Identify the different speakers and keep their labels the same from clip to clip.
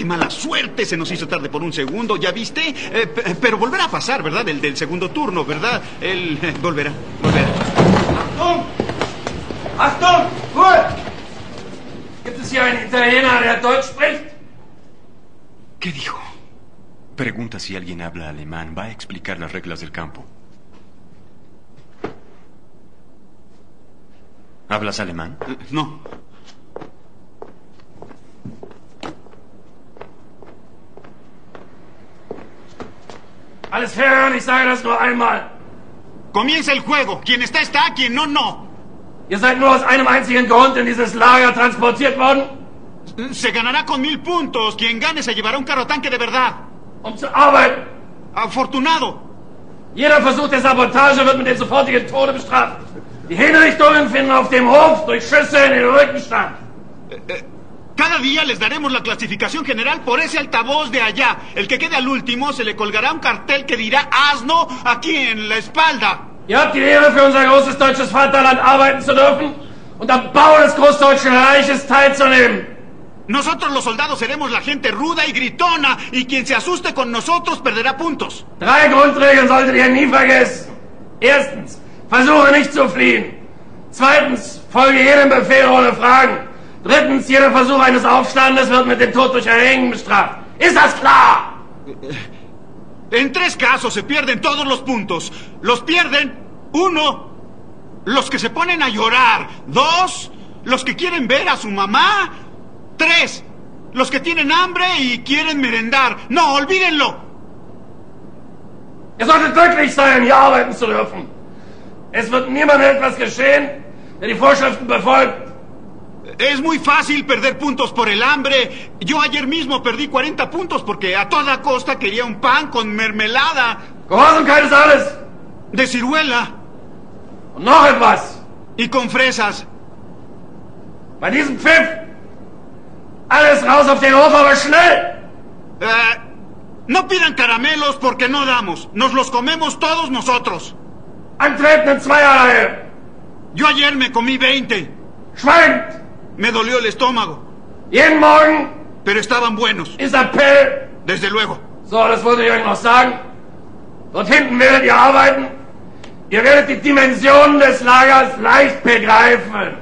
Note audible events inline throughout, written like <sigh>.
Speaker 1: qué mala suerte! Se nos hizo tarde por un segundo, ¿ya viste? Eh, pero volverá a pasar, ¿verdad? El del segundo turno, ¿verdad? Él eh, volverá, volverá.
Speaker 2: Achtung! Achtung! Ruhe! Gibt es hier einen Italiener, der Deutsch spricht?
Speaker 1: ¿Qué dijo? Pregunta si alguien habla alemán. Va a explicar las reglas del campo. ¿Hablas alemán? No.
Speaker 2: Alles fair, ich sage das nur einmal.
Speaker 1: Comienza el juego. Quien está, está. Quien no, no.
Speaker 2: Ihr seid nur aus einem einzigen Grund in dieses Lager transportiert worden,
Speaker 1: Se ganará con mil puntos. Quien gane se llevará un carro tanque de verdad.
Speaker 2: um zu arbeiten.
Speaker 1: Afortunado.
Speaker 2: Jeder Versuch der Sabotage wird mit dem sofortigen Tode bestraft. Die Hinrichtungen finden auf dem Hof durch Schüsse in den Rücken statt.
Speaker 1: Cada día les daremos la clasificación general por ese altavoz de allá. El que quede al último se le colgará un cartel que dirá asno aquí en la espalda.
Speaker 2: Ihr habt die Ehre, für unser großes deutsches Vaterland arbeiten zu dürfen und am Bau des Großdeutschen Reiches teilzunehmen.
Speaker 1: Nosotros los soldados seremos la gente ruda y gritona y quien se asuste con nosotros perderá puntos.
Speaker 2: Drei Grundregeln solltet ihr nie vergessen. Erstens, versuche nicht zu fliehen. Zweitens, folge jedem Befehl ohne Fragen. Drittens, jeder Versuch eines Aufstandes wird mit dem Tod durch Erhängen bestraft. Ist das klar?
Speaker 1: En tres casos se pierden todos los puntos. Los pierden, uno, los que se ponen a llorar. Dos, los que quieren ver a su mamá. Tres, los que tienen hambre y quieren merendar. No, olvídenlo.
Speaker 2: Ihr solltet glücklich sein, hier arbeiten zu dürfen. Es wird niemandem etwas geschehen, der die Vorschriften befolgt.
Speaker 1: Es muy fácil perder puntos por el hambre. Yo ayer mismo perdí 40 puntos porque a toda costa quería un pan con mermelada
Speaker 2: Gehorsamkeit ist alles.
Speaker 1: de ciruela
Speaker 2: noch etwas.
Speaker 1: y con fresas.
Speaker 2: Bei diesem Pfiff. Alles raus auf den Hof, aber schnell.
Speaker 1: Eh, no pidan caramelos porque no damos. Nos los comemos todos nosotros.
Speaker 2: Antreten in Zweierreihe.
Speaker 1: Yo ayer me comí 20.
Speaker 2: Schweigt.
Speaker 1: Me dolió el estómago,
Speaker 2: Jeden Morgen
Speaker 1: pero estaban buenos,
Speaker 2: ist Appell.
Speaker 1: desde luego.
Speaker 2: So, das wollte ich euch noch sagen. Dort hinten werdet ihr arbeiten. Ihr werdet die Dimensionen des Lagers leicht begreifen.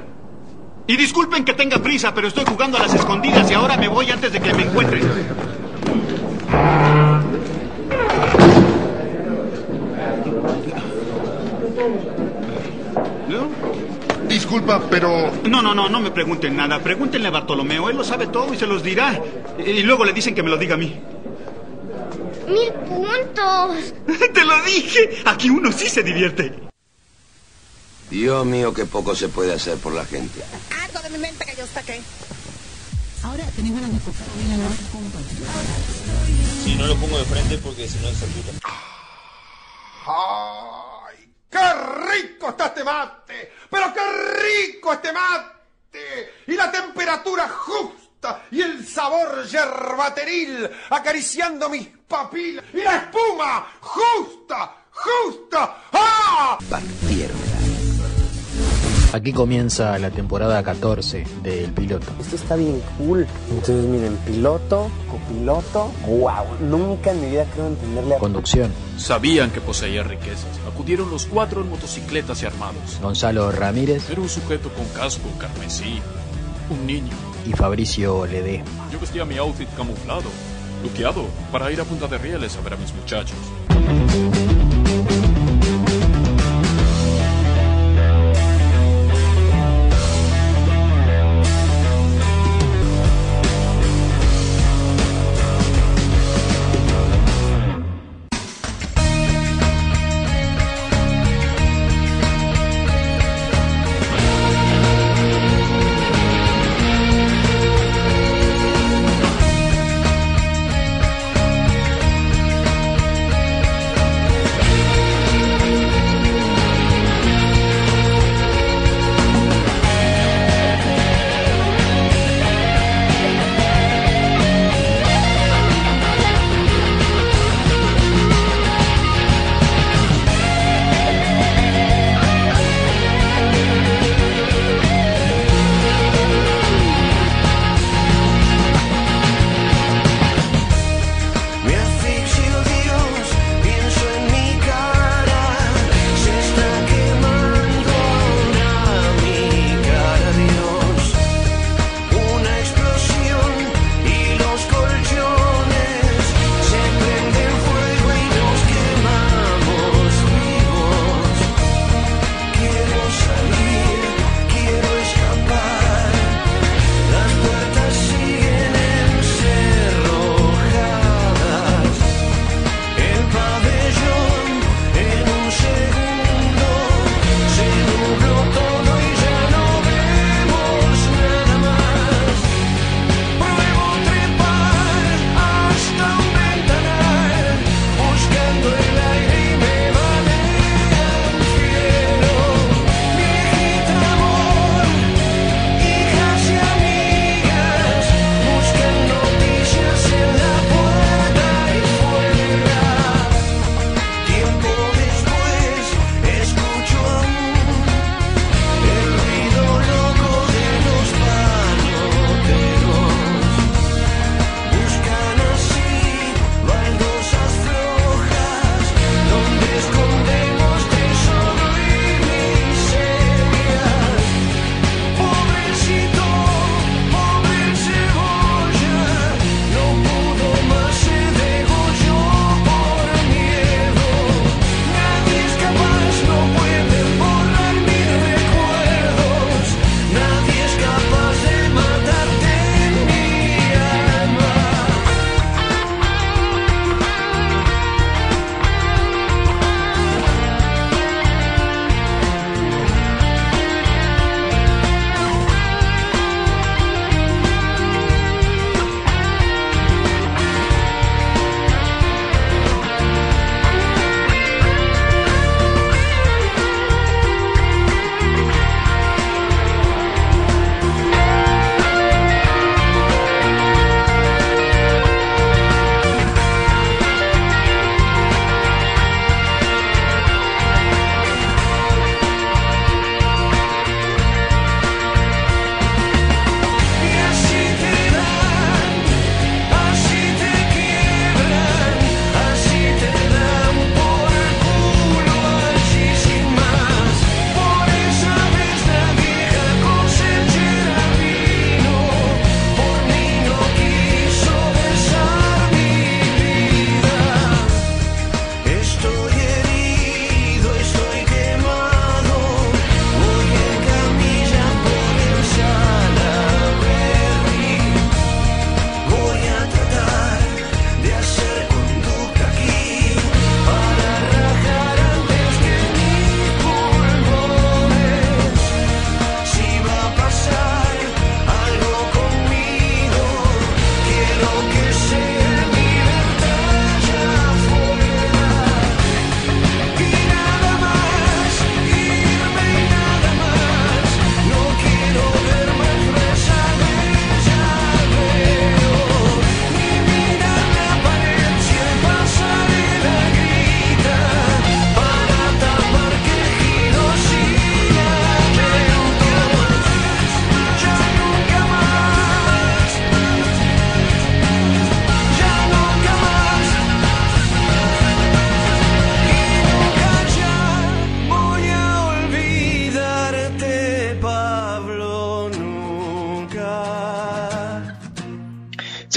Speaker 1: Y disculpen que tenga prisa, pero estoy jugando a las escondidas y ahora me voy antes de que me encuentren. ¿No?
Speaker 3: Disculpa, pero
Speaker 1: No, no, no, no me pregunten nada. Pregúntenle a Bartolomeo, él lo sabe todo y se los dirá. Y luego le dicen que me lo diga a mí.
Speaker 4: Mil puntos. <laughs>
Speaker 1: Te lo dije. Aquí uno sí se divierte.
Speaker 5: Dios mío, qué poco se puede hacer por la gente.
Speaker 6: Algo de mi mente que yo saqué.
Speaker 7: Ahora tenés ganas de la
Speaker 8: Si no lo pongo de frente porque si no se puta.
Speaker 3: ¡Qué rico está este mate! ¡Pero qué rico este mate! Y la temperatura justa y el sabor yerbateril acariciando mis papilas y la espuma justa, justa. ¡Ah!
Speaker 9: Aquí comienza la temporada 14 del piloto.
Speaker 10: Esto está bien cool. Entonces, miren, piloto, copiloto. ¡Wow! Nunca en mi vida creo entenderle a.
Speaker 9: Conducción,
Speaker 11: Sabían que poseía riquezas. Acudieron los cuatro en motocicletas y armados.
Speaker 9: Gonzalo Ramírez
Speaker 11: Era un sujeto con casco carmesí. Un niño.
Speaker 9: y Fabricio Ledesma.
Speaker 11: Yo vestía mi outfit camuflado, luqueado, para ir a Punta de Rieles a ver a mis muchachos.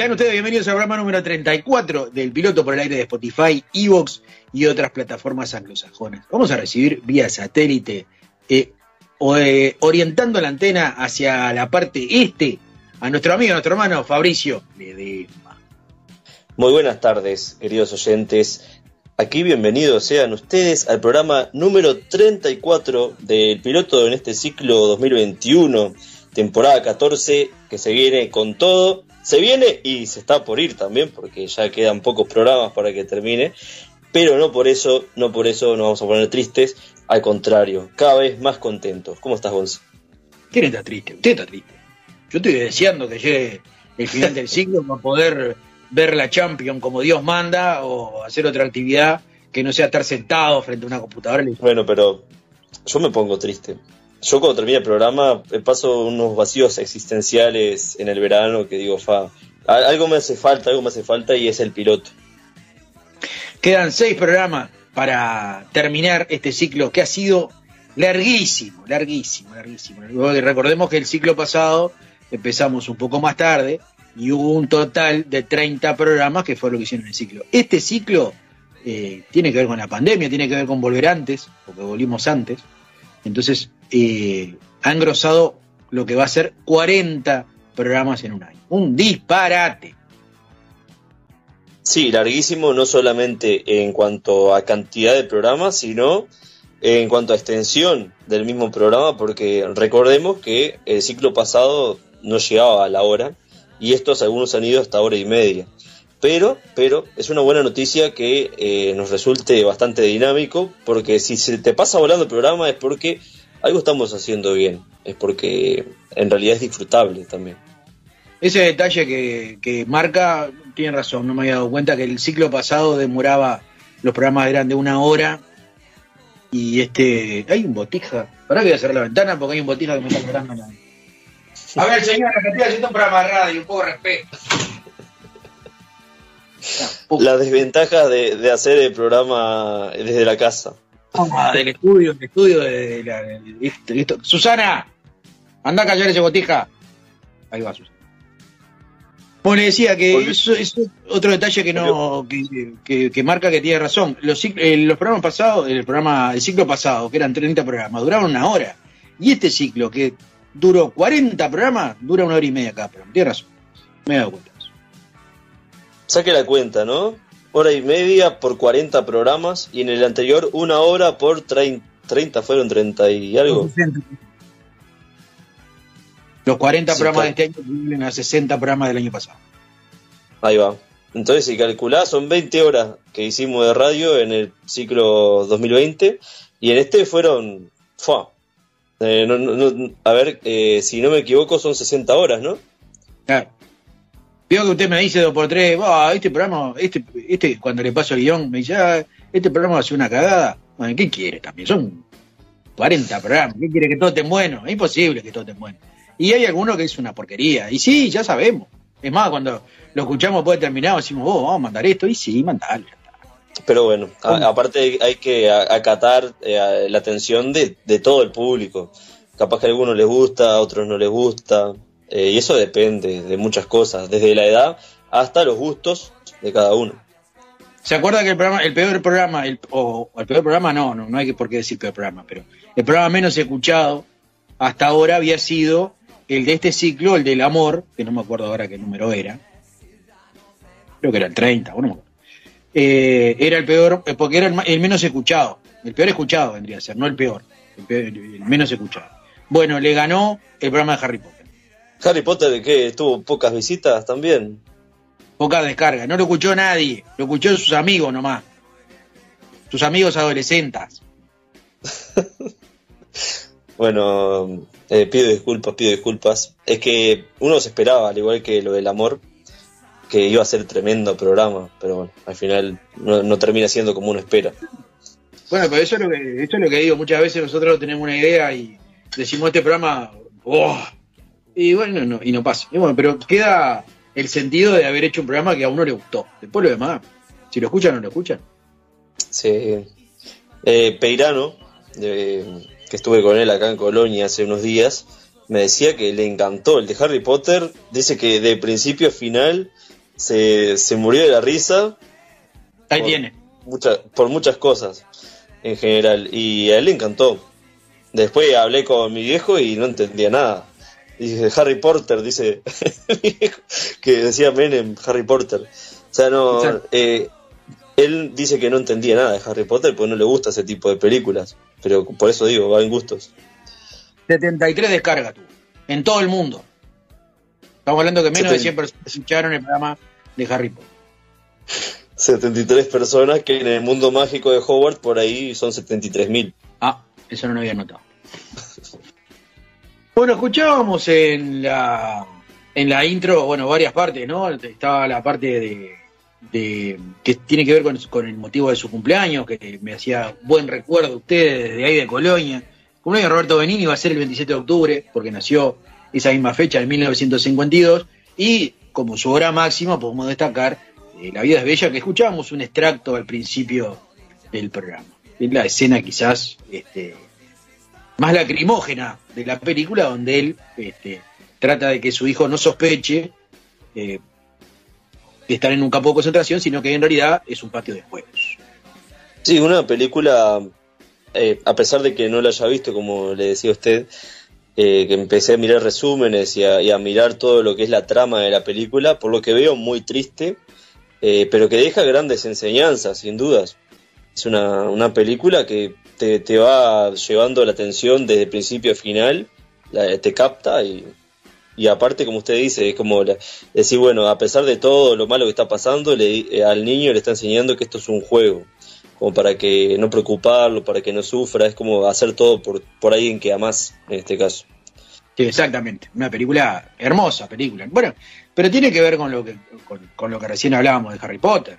Speaker 12: Sean ustedes bienvenidos al programa número 34 del piloto por el aire de Spotify, Evox y otras plataformas anglosajonas. Vamos a recibir vía satélite, eh, eh, orientando la antena hacia la parte este, a nuestro amigo, nuestro hermano Fabricio Ledesma.
Speaker 8: Muy buenas tardes, queridos oyentes. Aquí bienvenidos sean ustedes al programa número 34 del piloto en este ciclo 2021, temporada 14, que se viene con todo. Se viene y se está por ir también, porque ya quedan pocos programas para que termine. Pero no por eso, no por eso nos vamos a poner tristes. Al contrario, cada vez más contentos. ¿Cómo estás, Gonzo?
Speaker 12: ¿Quién está triste? Usted está triste. Yo estoy deseando que llegue el final del ciclo para poder ver la Champions como Dios manda o hacer otra actividad que no sea estar sentado frente a una computadora.
Speaker 8: Bueno, pero yo me pongo triste. Yo cuando termine el programa eh, paso unos vacíos existenciales en el verano que digo, fa, algo me hace falta, algo me hace falta y es el piloto.
Speaker 12: Quedan seis programas para terminar este ciclo que ha sido larguísimo, larguísimo, larguísimo. Recordemos que el ciclo pasado empezamos un poco más tarde y hubo un total de 30 programas que fue lo que hicieron en el ciclo. Este ciclo eh, tiene que ver con la pandemia, tiene que ver con volver antes, porque volvimos antes. Entonces, eh, ha engrosado lo que va a ser 40 programas en un año. Un disparate.
Speaker 8: Sí, larguísimo, no solamente en cuanto a cantidad de programas, sino en cuanto a extensión del mismo programa, porque recordemos que el ciclo pasado no llegaba a la hora y estos algunos han ido hasta hora y media. Pero, pero es una buena noticia que eh, nos resulte bastante dinámico, porque si se te pasa volando el programa es porque algo estamos haciendo bien, es porque en realidad es disfrutable también.
Speaker 12: Ese detalle que, que marca, tiene razón, no me había dado cuenta que el ciclo pasado demoraba, los programas eran de una hora y este. Hay un botija. Ahora voy a cerrar la ventana porque hay un botija que me está esperando. A ver, señora, que estoy haciendo un programa de radio, un poco de respeto.
Speaker 8: La desventaja de, de, hacer el programa desde la casa.
Speaker 12: Ah, del estudio, del estudio de, la, de, listo, listo. Susana, anda a callar ese botija. Ahí va, Susana. Bueno, le decía que eso es otro detalle que no que, que, que, marca que tiene razón. Los, eh, los programas pasados, el programa, el ciclo pasado, que eran 30 programas, duraban una hora. Y este ciclo, que duró 40 programas, dura una hora y media cada programa. Tiene razón. Me he dado cuenta.
Speaker 8: Saque la cuenta, ¿no? Hora y media por 40 programas y en el anterior una hora por 30, 30 fueron 30 y algo.
Speaker 12: Los 40 sí, programas de este año vienen a 60 programas del año pasado.
Speaker 8: Ahí va. Entonces, si calculás, son 20 horas que hicimos de radio en el ciclo 2020 y en este fueron... ¡Fua! Eh, no, no, a ver, eh, si no me equivoco, son 60 horas, ¿no?
Speaker 12: Claro. Veo que usted me dice dos por tres, oh, este programa, este, este, cuando le paso el guion, me dice, ah, este programa va a ser una cagada. Bueno, ¿Qué quiere también? Son 40 programas. ¿Qué quiere que todo esté bueno? Es imposible que todo esté bueno. Y hay alguno que es una porquería. Y sí, ya sabemos. Es más, cuando lo escuchamos después de terminado, decimos, oh, vamos a mandar esto. Y sí, mandalo.
Speaker 8: Pero bueno, a, aparte hay que acatar eh, la atención de, de, todo el público. Capaz que a algunos les gusta, a otros no les gusta. Eh, y eso depende de muchas cosas, desde la edad hasta los gustos de cada uno.
Speaker 12: ¿Se acuerda que el programa, el peor programa, el, o el peor programa no, no, no hay por qué decir peor programa, pero el programa menos escuchado hasta ahora había sido el de este ciclo, el del amor, que no me acuerdo ahora qué número era. Creo que era el 30, bueno, eh, era el peor, eh, porque era el, el, menos escuchado. El peor escuchado vendría a ser, no el peor, el, peor, el menos escuchado. Bueno, le ganó el programa de Harry Potter.
Speaker 8: Harry Potter, que tuvo pocas visitas también.
Speaker 12: Pocas descargas, no lo escuchó nadie, lo escuchó sus amigos nomás. Sus amigos adolescentes. <laughs>
Speaker 8: bueno, eh, pido disculpas, pido disculpas. Es que uno se esperaba, al igual que lo del amor, que iba a ser tremendo programa, pero bueno, al final no, no, termina siendo como uno espera.
Speaker 12: Bueno, pero eso es, lo que, eso es lo que digo, muchas veces nosotros tenemos una idea y decimos este programa, oh, y bueno, no, y no pasa. Y bueno, pero queda el sentido de haber hecho un programa que a uno le gustó. Después lo demás, si lo escuchan o no lo escuchan.
Speaker 8: Sí. Eh, Peirano, que estuve con él acá en Colonia hace unos días, me decía que le encantó el de Harry Potter. Dice que de principio a final se, se murió de la risa.
Speaker 12: Ahí
Speaker 8: por
Speaker 12: tiene.
Speaker 8: mucha- por muchas cosas en general. Y a él le encantó. Después hablé con mi viejo y no entendía nada. Dije, Harry Potter, dice <laughs> que decía Menem, Harry Potter. O sea, no. Eh, él dice que no entendía nada de Harry Potter porque no le gusta ese tipo de películas. Pero por eso digo, va en gustos.
Speaker 12: 73 descargas tuvo. En todo el mundo. Estamos hablando que menos de 100 personas escucharon el programa de Harry Potter.
Speaker 8: 73 personas que en el mundo mágico de Hogwarts por ahí son 73.000.
Speaker 12: Ah, eso no lo había notado. Bueno, escuchábamos en la en la intro, bueno, varias partes, ¿no? Estaba la parte de, de- que tiene que ver con, el motivo de su cumpleaños, que me hacía buen recuerdo a ustedes desde ahí de Colonia. Cumpleaños de Roberto Benini va a ser el 27 de octubre, porque nació esa misma fecha, en 1952, y como su hora máxima podemos destacar eh, La vida es bella, que escuchábamos un extracto al principio del programa. Es la escena quizás este, más lacrimógena de la película, donde él este, trata de que su hijo no sospeche eh, de estar en un campo de concentración, sino que en realidad es un patio de juegos.
Speaker 8: Sí, una película, eh, a pesar de que no la haya visto, como le decía usted, eh, que empecé a mirar resúmenes y a, mirar todo lo que es la trama de la película, por lo que veo muy triste, pero que deja grandes enseñanzas, sin dudas. Es una, una película que te, va llevando la atención desde principio a final, te capta y, y aparte, como usted dice, es como la- decir, bueno, a pesar de todo lo malo que está pasando, le, eh, al niño le está enseñando que esto es un juego, como para que no preocuparlo, para que no sufra, es como hacer todo por, por alguien que amás, en este caso.
Speaker 12: Sí, exactamente. Una película, hermosa película. Bueno, pero tiene que ver con lo que, con, con lo que recién hablábamos de Harry Potter.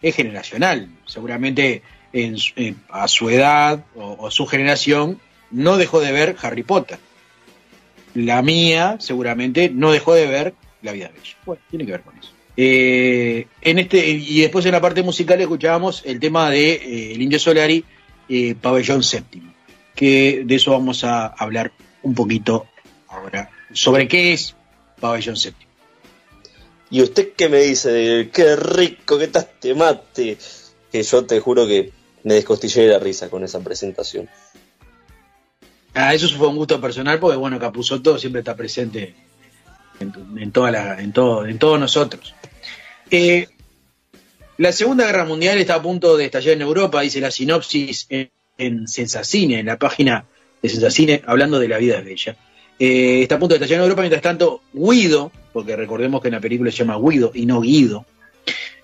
Speaker 12: Es generacional. Seguramente en su- eh, a su edad o, o su generación no dejó de ver Harry Potter. La mía seguramente no dejó de ver La vida es bella. Bueno, tiene que ver con eso. Eh, en este, y después en la parte musical escuchábamos el tema de eh, Solari, eh, Pabellón Séptimo, que de eso vamos a hablar un poquito ahora. ¿Sobre qué es Pabellón Séptimo?
Speaker 8: ¿Y usted qué me dice? de qué rico que está este mate. Que yo te juro que me descostillé de la risa con esa presentación.
Speaker 12: Ah, eso fue un gusto personal porque, bueno, Capuzotto siempre está presente en, en toda en, todo, en todos nosotros. Eh, la Segunda Guerra Mundial está a punto de estallar en Europa, dice la sinopsis en, en Sensacine, en la página de Sensacine, hablando de la vida de ella. Eh, está a punto de estallar en Europa, mientras tanto, Guido, porque recordemos que en la película se llama Guido y no Guido,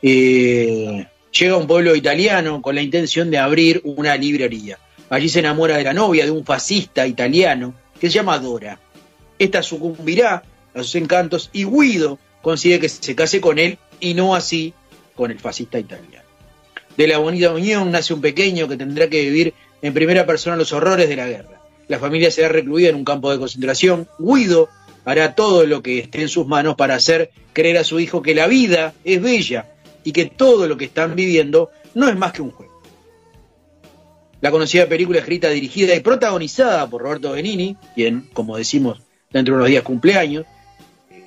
Speaker 12: eh, llega a un pueblo italiano con la intención de abrir una librería. Allí se enamora de la novia de un fascista italiano que se llama Dora. Esta sucumbirá a sus encantos y Guido consigue que se case con él y no así con el fascista italiano. De la bonita unión nace un pequeño que tendrá que vivir en primera persona los horrores de la guerra. La familia será recluida en un campo de concentración. Guido hará todo lo que esté en sus manos para hacer creer a su hijo que la vida es bella y que todo lo que están viviendo no es más que un juego. La conocida película escrita, dirigida y protagonizada por Roberto Benini, quien, como decimos, dentro de unos días cumpleaños,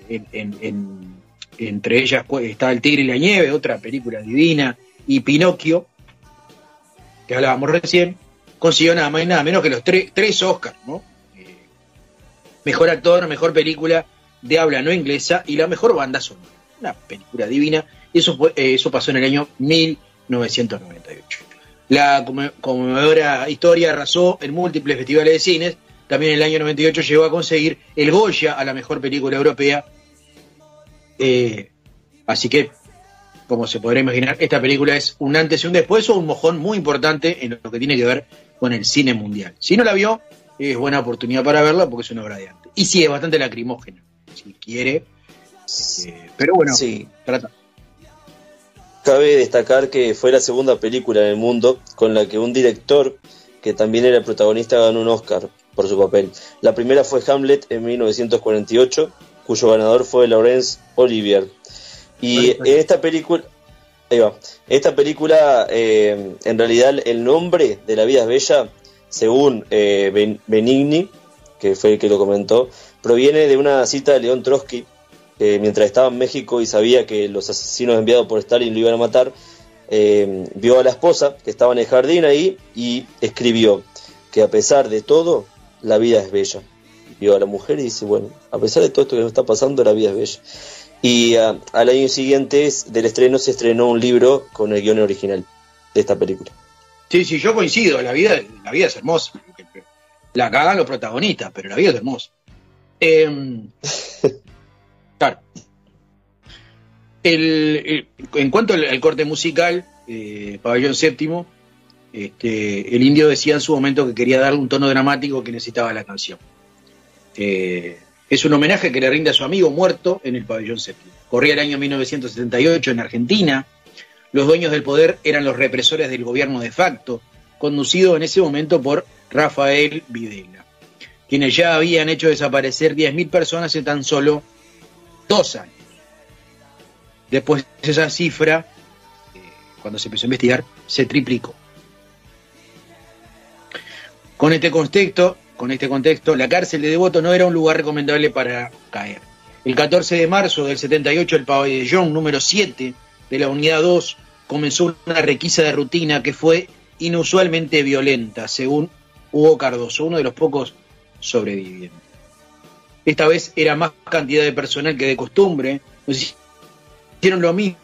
Speaker 12: en- en- en- entre ellas está El Tigre y la Nieve, otra película divina, y Pinocchio, que hablábamos recién, consiguió nada más y nada menos que los tre- tres Oscars, ¿no? Eh, mejor actor, mejor película de habla no inglesa y la mejor banda sonora. Una película divina. Y eso, fue- eh, eso pasó en el año 1998. La conmovedora historia arrasó en múltiples festivales de cines. También en el año 98 llegó a conseguir el Goya a la mejor película europea. Eh, así que, como se podrá imaginar, esta película es un antes y un después o un mojón muy importante en lo que tiene que ver con el cine mundial. Si no la vio, es buena oportunidad para verla porque es una obra de arte. Y sí, es bastante lacrimógena, si quiere. Eh, pero bueno,
Speaker 8: Sí.
Speaker 12: trata.
Speaker 8: Cabe destacar que fue la segunda película en el mundo con la que un director, que también era protagonista, ganó un Oscar por su papel. La primera fue Hamlet en 1948, cuyo ganador fue Laurence Olivier. Y en esta película, ahí va, esta película, eh, en realidad el nombre de La vida es bella, según eh, Ben- Benigni, que fue el que lo comentó, proviene de una cita de León Trotsky, que mientras estaba en México y sabía que los asesinos enviados por Stalin lo iban a matar, eh, vio a la esposa que estaba en el jardín ahí y escribió que a pesar de todo, la vida es bella. Vio a la mujer y dice, bueno, a pesar de todo esto que nos está pasando, la vida es bella. Y ah, al año siguiente del estreno se estrenó un libro con el guion original de esta película.
Speaker 12: Sí, sí, yo coincido, la vida, la vida es hermosa. La cagan los protagonistas, pero la vida es hermosa. Em, <laughs> El, en cuanto al, corte musical, eh, Pabellón Séptimo, este, el indio decía en su momento que quería darle un tono dramático que necesitaba la canción. Eh, es un homenaje que le rinde a su amigo muerto en el Pabellón Séptimo. Corría el año 1978 en Argentina. Los dueños del poder eran los represores del gobierno de facto, conducido en ese momento por Rafael Videla, quienes ya habían hecho desaparecer 10.000 personas en tan solo dos años. Después esa cifra, eh, cuando se empezó a investigar, se triplicó. Con este contexto, con este contexto, la cárcel de Devoto no era un lugar recomendable para caer. El 14 de marzo del 78, el pabellón número 7 de la unidad 2 comenzó una requisa de rutina que fue inusualmente violenta, según Hugo Cardoso, uno de los pocos sobrevivientes. Esta vez era más cantidad de personal que de costumbre, hicieron lo mismo,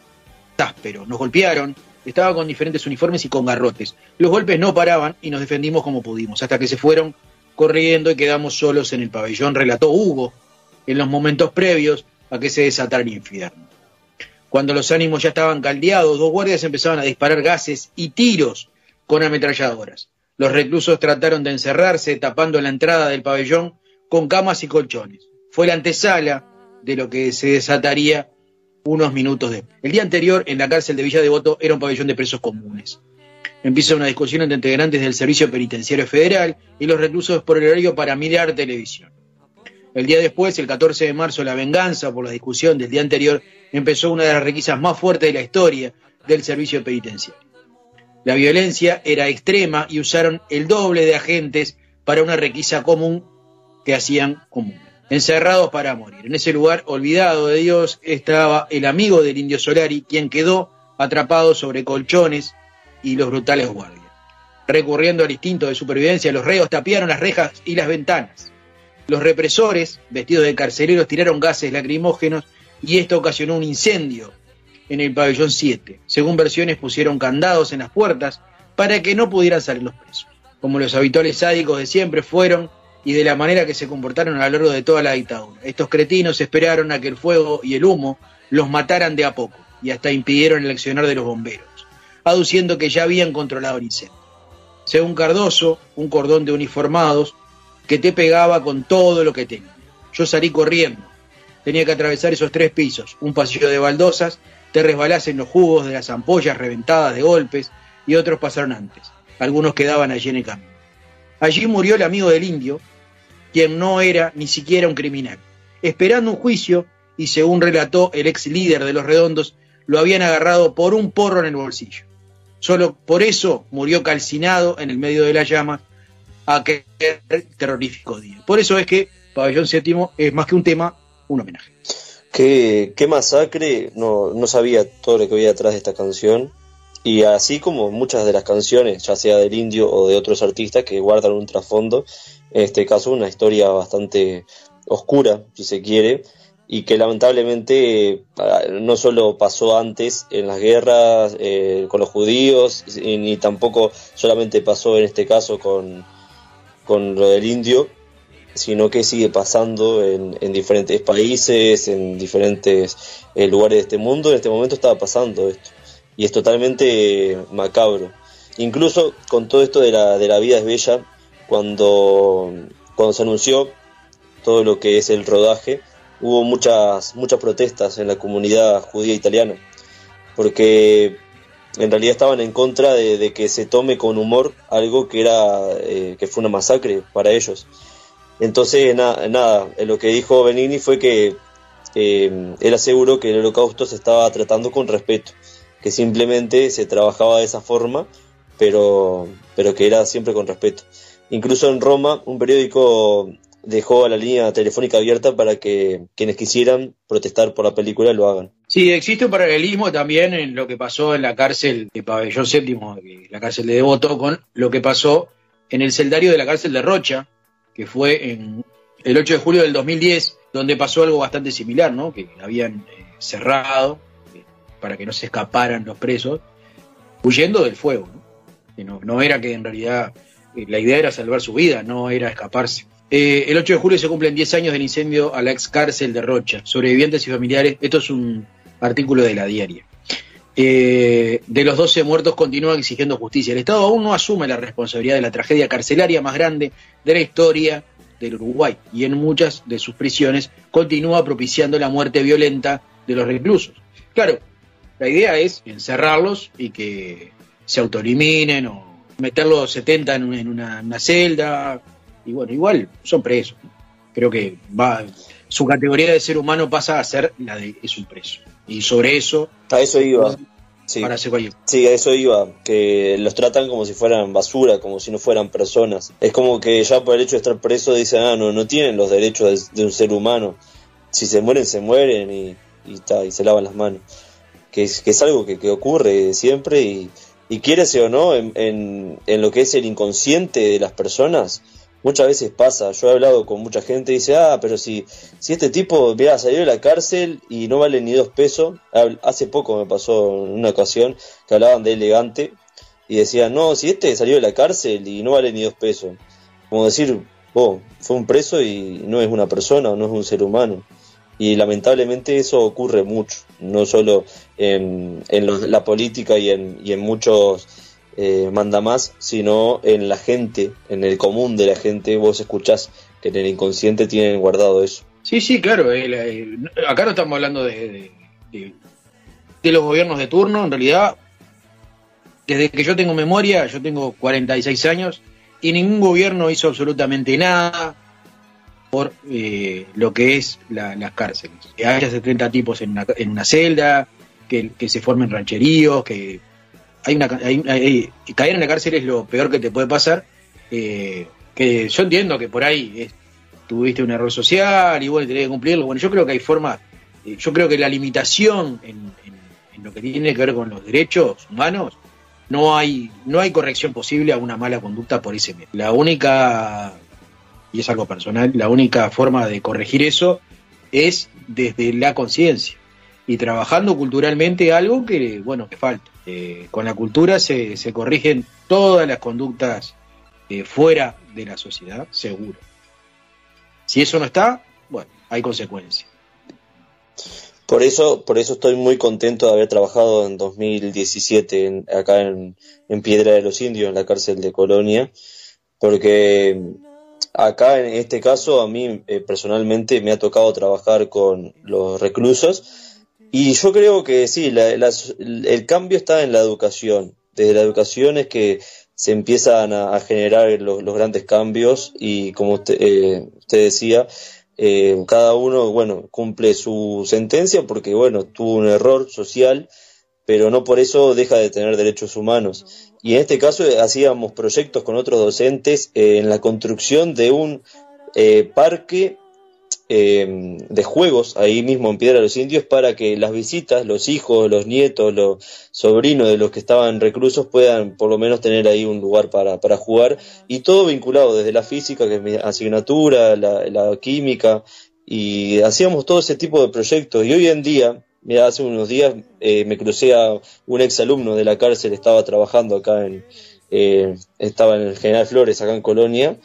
Speaker 12: áspero, nos golpearon, estaba con diferentes uniformes y con garrotes. Los golpes no paraban y nos defendimos como pudimos, hasta que se fueron corriendo y quedamos solos en el pabellón, relató Hugo, en los momentos previos a que se desatara el infierno. Cuando los ánimos ya estaban caldeados, dos guardias empezaban a disparar gases y tiros con ametralladoras. Los reclusos trataron de encerrarse tapando la entrada del pabellón con camas y colchones. Fue la antesala de lo que se desataría unos minutos después. El día anterior, en la cárcel de Villa Devoto, era un pabellón de presos comunes. Empieza una discusión entre integrantes del Servicio Penitenciario Federal y los reclusos por el horario para mirar televisión. El día después, el 14 de marzo, la venganza por la discusión del día anterior empezó una de las requisas más fuertes de la historia del servicio penitenciario. La violencia era extrema y usaron el doble de agentes para una requisa común que hacían común encerrados para morir. En ese lugar olvidado de Dios estaba el amigo del indio Solari, quien quedó atrapado sobre colchones y los brutales guardias. Recurriendo al instinto de supervivencia, los reos tapiaron las rejas y las ventanas. Los represores, vestidos de carceleros, tiraron gases lacrimógenos y esto ocasionó un incendio en el pabellón 7. Según versiones, pusieron candados en las puertas para que no pudieran salir los presos. Como los habituales sádicos de siempre fueron y de la manera que se comportaron a lo largo de toda la dictadura. Estos cretinos esperaron a que el fuego y el humo los mataran de a poco y hasta impidieron el accionar de los bomberos, aduciendo que ya habían controlado el incendio. Según Cardoso, un cordón de uniformados que te pegaba con todo lo que tenía. Yo salí corriendo. Tenía que atravesar esos tres pisos, un pasillo de baldosas, te resbalás en los jugos de las ampollas reventadas de golpes y otros pasaron antes. Algunos quedaban allí en el camino. Allí murió el amigo del indio, quien no era ni siquiera un criminal. Esperando un juicio, y según relató el ex líder de los redondos, lo habían agarrado por un porro en el bolsillo. Solo por eso murió calcinado en el medio de la llama aquel terrorífico día. Por eso es que Pabellón Séptimo es más que un tema, un homenaje.
Speaker 8: Qué, masacre, no, no sabía todo lo que había detrás de esta canción. Y así como muchas de las canciones, ya sea del indio o de otros artistas que guardan un trasfondo, en este caso una historia bastante oscura, si se quiere, y que lamentablemente ah, no solo pasó antes en las guerras eh, con los judíos, ni tampoco solamente pasó en este caso con, con lo del indio, sino que sigue pasando en, diferentes países, en diferentes eh, lugares de este mundo. En este momento estaba pasando esto, y es totalmente macabro. Incluso con todo esto de la, de la vida es bella, cuando, cuando se anunció todo lo que es el rodaje, hubo muchas, muchas protestas en la comunidad judía italiana, porque en realidad estaban en contra de, que se tome con humor algo que era eh, que fue una masacre para ellos. Entonces, nada, lo que dijo Benigni fue que eh, él aseguró que el holocausto se estaba tratando con respeto, que simplemente se trabajaba de esa forma, pero, pero que era siempre con respeto. Incluso en Roma, un periódico dejó la línea telefónica abierta para que quienes quisieran protestar por la película lo hagan.
Speaker 12: Sí, existe un paralelismo también en lo que pasó en la cárcel de Pabellón VII, la cárcel de Devoto, con lo que pasó en el celdario de la cárcel de Rocha, que fue en el 8 de julio del 2010, donde pasó algo bastante similar, ¿no? Que habían eh, cerrado para que no se escaparan los presos, huyendo del fuego, ¿no? No, era que en realidad eh, la idea era salvar su vida, no era escaparse. el 8 de julio se cumplen 10 años del incendio a la ex cárcel de Rocha. Sobrevivientes y familiares, esto es un artículo de la diaria. de los 12 muertos continúan exigiendo justicia. El Estado aún no asume la responsabilidad de la tragedia carcelaria más grande de la historia del Uruguay y en muchas de sus prisiones continúa propiciando la muerte violenta de los reclusos. Claro, la idea es encerrarlos y que se autoeliminen o meterlos 70 en una, celda y bueno, igual son presos. Creo que va, su categoría de ser humano pasa a ser la de es un preso. Y sobre eso...
Speaker 8: A eso iba. Sí. sí, a eso iba, que los tratan como si fueran basura, como si no fueran personas. Es como que ya por el hecho de estar preso dicen, ah, no, no tienen los derechos de, un ser humano. Si se mueren, se mueren y, y, se lavan las manos. Que es, que es algo que, ocurre siempre y, y quiérese o no, en, en, lo que es el inconsciente de las personas, muchas veces pasa. Yo he hablado con mucha gente y dice, ah, pero si, si este tipo, mira, salió de la cárcel y no vale ni dos pesos. Hace poco me pasó en una ocasión que hablaban de elegante y decían, no, si este salió de la cárcel y no vale ni dos pesos. Como decir, oh, fue un preso y no es una persona no es un ser humano. Y lamentablemente eso ocurre mucho, no solo en, en la política y en, y en muchos eh, manda más, sino en la gente, en el común de la gente, vos escuchás que en el inconsciente tienen guardado eso.
Speaker 12: Sí, sí, claro. acá no estamos hablando de, de, los gobiernos de turno, en realidad, desde que yo tengo memoria, yo tengo 46 años, y ningún gobierno hizo absolutamente nada por eh, lo que es las cárceles. Haya 70 tipos en una, en una celda, que, se formen rancheríos, que hay una caer en la cárcel es lo peor que te puede pasar. Eh, que yo entiendo que por ahí tuviste un error social y bueno, tenés que cumplirlo. Bueno, yo creo que hay formas, eh, yo creo que la limitación en, lo que tiene que ver con los derechos humanos, no hay, no hay corrección posible a una mala conducta por ese medio. La única, y es algo personal, la única forma de corregir eso es desde la conciencia y trabajando culturalmente algo que, bueno, que falta. Eh, con la cultura se, se, corrigen todas las conductas eh, fuera de la sociedad, seguro. Si eso no está, bueno, hay consecuencias.
Speaker 8: Por eso, por eso estoy muy contento de haber trabajado en 2017 acá en, Piedra de los Indios, en la cárcel de Colonia, porque acá en este caso a mí eh, personalmente me ha tocado trabajar con los reclusos y yo creo que sí, el cambio está en la educación. Desde la educación es que se empiezan a, generar los, grandes cambios y como usted, eh, decía, eh, cada uno, bueno, cumple su sentencia porque, bueno, tuvo un error social, pero no por eso deja de tener derechos humanos. Y en este caso eh, hacíamos proyectos con otros docentes en la construcción de un parque eh, de juegos ahí mismo en Piedra de los Indios para que las visitas, los hijos, los nietos, los sobrinos de los que estaban reclusos puedan por lo menos tener ahí un lugar para, para jugar. Y todo vinculado desde la física, que es mi asignatura, la, química y hacíamos todo ese tipo de proyectos. Y hoy en día, mira, hace unos días eh, me crucé a un ex alumno de la cárcel, estaba trabajando acá en, eh, estaba en el General Flores, acá en Colonia,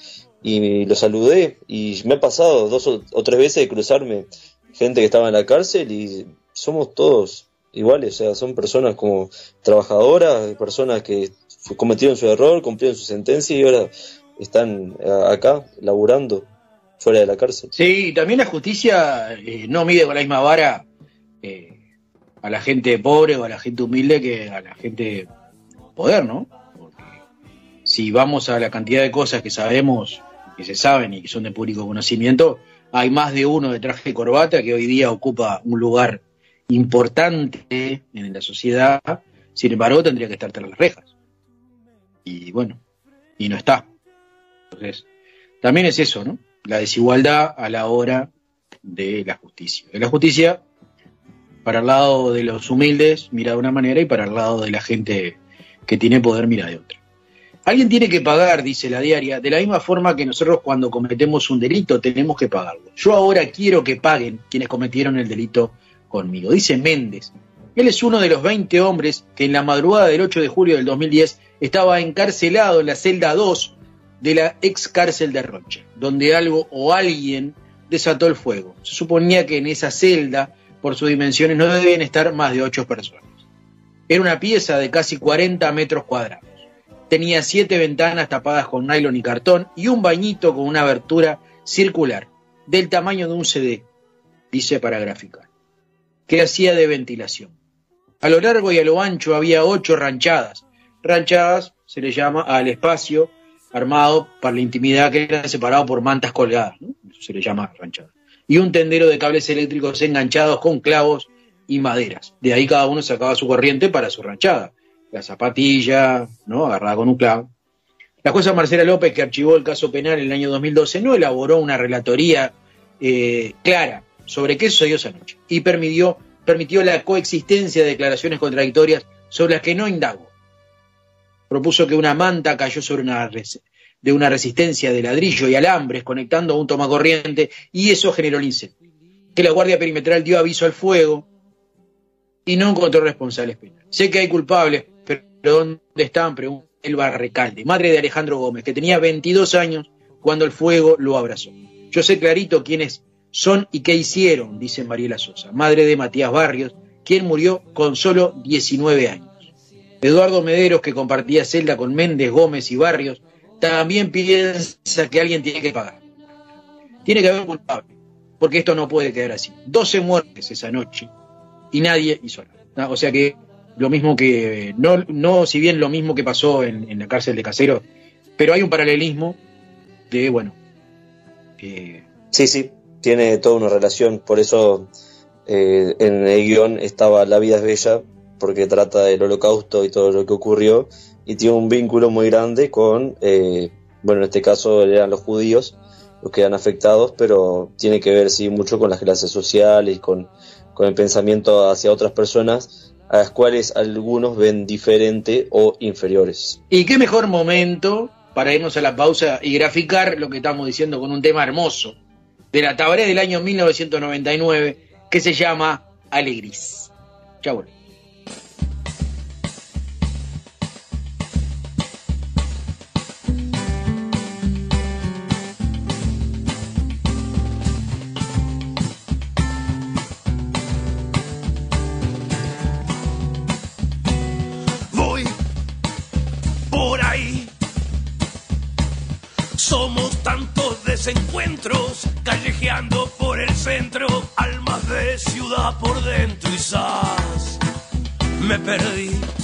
Speaker 8: y lo saludé y me ha pasado dos o, tres veces de cruzarme gente que estaba en la cárcel y somos todos iguales, o sea, son personas como trabajadoras, personas que cometieron su error, cumplieron su sentencia y ahora están acá laburando fuera de la cárcel.
Speaker 12: Sí, también la justicia eh, no mide con la misma vara eh, a la gente pobre o a la gente humilde que a la gente poder, ¿no? Porque si vamos a la cantidad de cosas que sabemos que se saben y que son de público conocimiento, hay más de uno de traje y corbata que hoy día ocupa un lugar importante en la sociedad, sin embargo tendría que estar tras las rejas. Y bueno, y no está. Entonces, también es eso, ¿no? la desigualdad a la hora de la justicia. De la justicia, para el lado de los humildes, mira de una manera, y para el lado de la gente que tiene poder, mira de otra. Alguien tiene que pagar, dice la diaria, de la misma forma que nosotros cuando cometemos un delito tenemos que pagarlo. Yo ahora quiero que paguen quienes cometieron el delito conmigo, dice Méndez. Él es uno de los 20 hombres que en la madrugada del 8 de julio del 2010 estaba encarcelado en la celda 2 de la ex cárcel de Rocha, donde algo o alguien desató el fuego. Se suponía que en esa celda, por sus dimensiones, no debían estar más de 8 personas. Era una pieza de casi 40 metros cuadrados. Tenía siete ventanas tapadas con nylon y cartón y un bañito con una abertura circular, del tamaño de un CD, dice para graficar, que hacía de ventilación. A lo largo y a lo ancho había ocho ranchadas. Ranchadas se le llama al espacio armado para la intimidad que era separado por mantas colgadas, ¿no? Se le llama ranchada. Y un tendero de cables eléctricos enganchados con clavos y maderas. De ahí cada uno sacaba su corriente para su ranchada la zapatilla, ¿no? agarrada con un clavo. La jueza Marcela López, que archivó el caso penal en el año 2012, no elaboró una relatoría eh, clara sobre qué sucedió esa noche y permitió, permitió la coexistencia de declaraciones contradictorias sobre las que no indagó. Propuso que una manta cayó sobre una de una resistencia de ladrillo y alambres conectando a un tomacorriente y eso generó el incendio. Que la Guardia Perimetral dio aviso al fuego y no encontró responsables penales. Sé que hay culpables, ¿dónde están? Pregunta Elba Recalde, madre de Alejandro Gómez, que tenía 22 años cuando el fuego lo abrazó. Yo sé clarito quiénes son y qué hicieron, dice Mariela Sosa, madre de Matías Barrios, quien murió con solo 19 años. Eduardo Mederos, que compartía celda con Méndez, Gómez y Barrios, también piensa que alguien tiene que pagar. Tiene que haber culpable, porque esto no puede quedar así. 12 muertes esa noche y nadie hizo nada. O sea que lo mismo que, no, no si bien lo mismo que pasó en, la cárcel de Casero, pero hay un paralelismo de, bueno.
Speaker 8: Sí, sí, tiene toda una relación, por eso eh, en el guion estaba La vida es bella, porque trata del holocausto y todo lo que ocurrió, y tiene un vínculo muy grande con, eh, bueno, en este caso eran los judíos los que eran afectados, pero tiene que ver, sí, mucho con las clases sociales con, con el pensamiento hacia otras personas a las cuales algunos ven diferente o inferiores.
Speaker 12: Y qué mejor momento para irnos a la pausa y graficar lo que estamos diciendo con un tema hermoso de la Tabaré del año 1999 que se llama Alegris. Chau.
Speaker 13: Por dentro y quizás me perdí.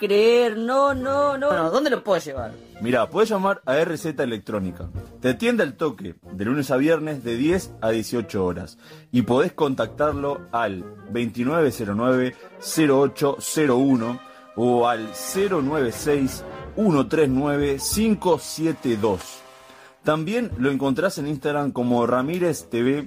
Speaker 14: Creer, no, no, no. no ¿Dónde lo puedo llevar?
Speaker 15: Mira, puedes llamar a RZ Electrónica. Te atiende al toque, de lunes a viernes de 10 a 18 horas. Y podés contactarlo al 2909-0801 o al 096-139-572. También lo encontrás en Instagram como Ramírez TV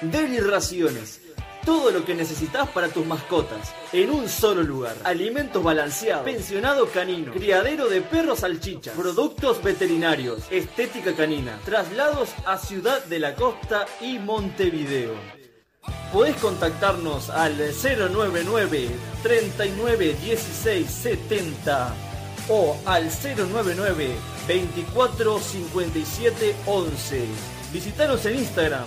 Speaker 16: Deliraciones. Todo lo que necesitas para tus mascotas, en un solo lugar. Alimentos balanceados, pensionado canino, criadero de perros salchichas, productos veterinarios, estética canina, traslados a Ciudad de la Costa y Montevideo. Podés contactarnos al 099 39 16 70 o al 099 24 57 11. Visitanos en Instagram,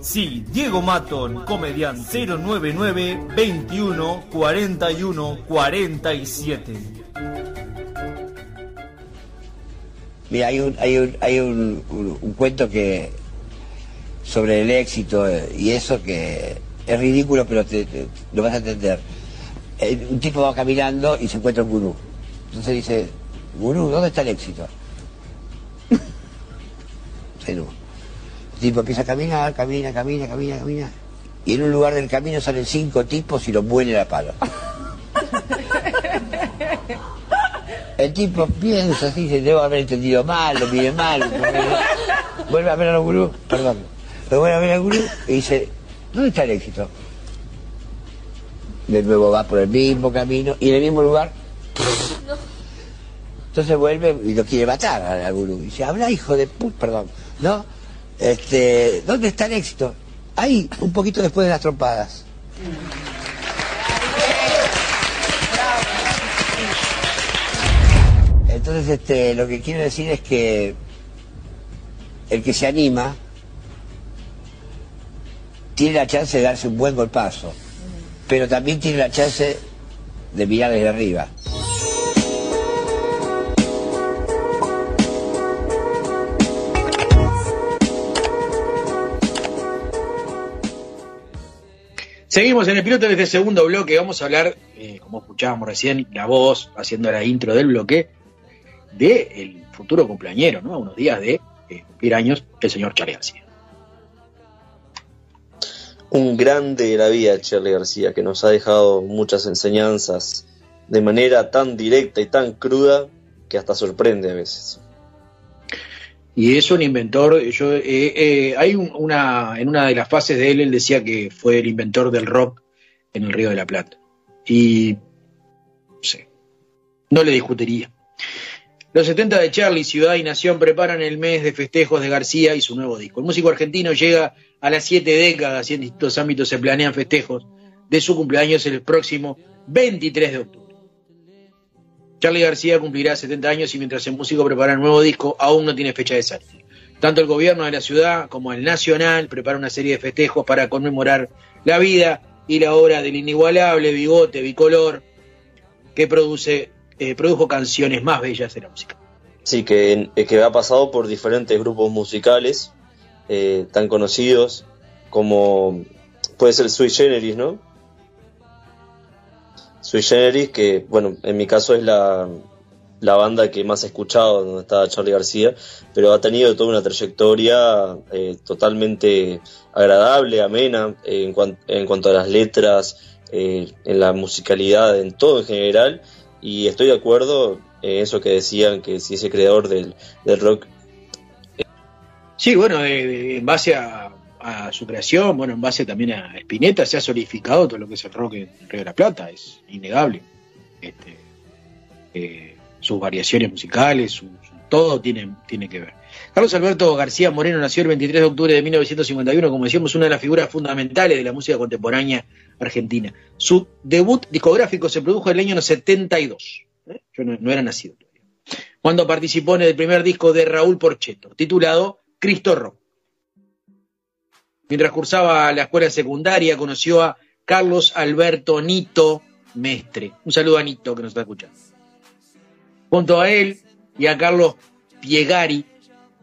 Speaker 16: Sí, Diego Maton, comediante 099 21 41 47.
Speaker 17: Mira, hay un, hay un, hay un, un- cuento que sobre el éxito eh, y eso que es ridículo, pero te, te- lo vas a entender. Eh, Un tipo va caminando y se encuentra un gurú. Entonces dice, gurú, ¿dónde está el éxito? <laughs> Perú. El tipo empieza a caminar, camina, camina, camina, camina. Y en un lugar del camino salen cinco tipos y lo muelen a palo. El tipo piensa así, dice, debo haber entendido mal, lo mire mal. Vuelve a ver al gurú, perdón. Vuelve a ver al gurú y dice, ¿dónde está el éxito? De nuevo va por el mismo camino y en el mismo lugar. Entonces vuelve y lo quiere matar al, gurú. Y dice, habla hijo de puta, perdón. ¿No? Este, ¿dónde está el éxito? Ahí, un poquito después de las trompadas. Entonces, este, lo que quiero decir es que el que se anima tiene la chance de darse un buen golpazo, pero también tiene la chance de mirar desde arriba.
Speaker 12: Seguimos en el piloto de este segundo bloque. Vamos a hablar, eh, como escuchábamos recién, la voz haciendo la intro del bloque, de el futuro cumpleañero, ¿no? Unos días de eh, años, el señor Charlie García.
Speaker 8: Un grande de la vida, Charlie García, que nos ha dejado muchas enseñanzas de manera tan directa y tan cruda que hasta sorprende a veces.
Speaker 12: Y es un inventor, yo eh, eh, hay un- una, en una de las fases de él, él decía que fue el inventor del rock en el Río de la Plata. Y no sé, no le discutiría. Los 70 de Charlie, Ciudad y Nación preparan el mes de festejos de García y su nuevo disco. El músico argentino llega a las siete décadas y en distintos ámbitos se planean festejos de su cumpleaños el próximo 23 de octubre. Charlie García cumplirá 70 años y mientras el músico prepara el nuevo disco, aún no tiene fecha de salida. Tanto el gobierno de la ciudad como el nacional prepara una serie de festejos para conmemorar la vida y la obra del inigualable bigote bicolor que produce, eh, produjo canciones más bellas de la música.
Speaker 8: Sí, que, eh, que ha pasado por diferentes grupos musicales eh, tan conocidos como puede ser Sui Generis, ¿no? Sui Generis, que bueno, en mi caso es la, la banda que más he escuchado donde está Charlie García, pero ha tenido toda una trayectoria eh, totalmente agradable, amena, en, en cuanto a las letras, eh, en la musicalidad, en todo en general, y estoy de acuerdo en eso que decían, que si ese creador del, del rock
Speaker 12: Sí, bueno, eh, en base a, a su creación, bueno, en base también a Spinetta, se ha solidificado todo lo que es el rock en Río de la Plata, es innegable. Este, eh, sus variaciones musicales, todo tiene, tiene que ver. Carlos Alberto García Moreno nació el 23 de octubre de 1951, como decíamos, una de las figuras fundamentales de la música contemporánea argentina. Su debut discográfico se produjo en el año 72. ¿eh? Yo no, no era nacido todavía. Cuando participó en el primer disco de Raúl Porcheto, titulado Cristo Rock. Mientras cursaba la escuela secundaria, conoció a Carlos Alberto Nito Mestre. Un saludo a Nito que nos está escuchando. Junto a él y a Carlos Piegari,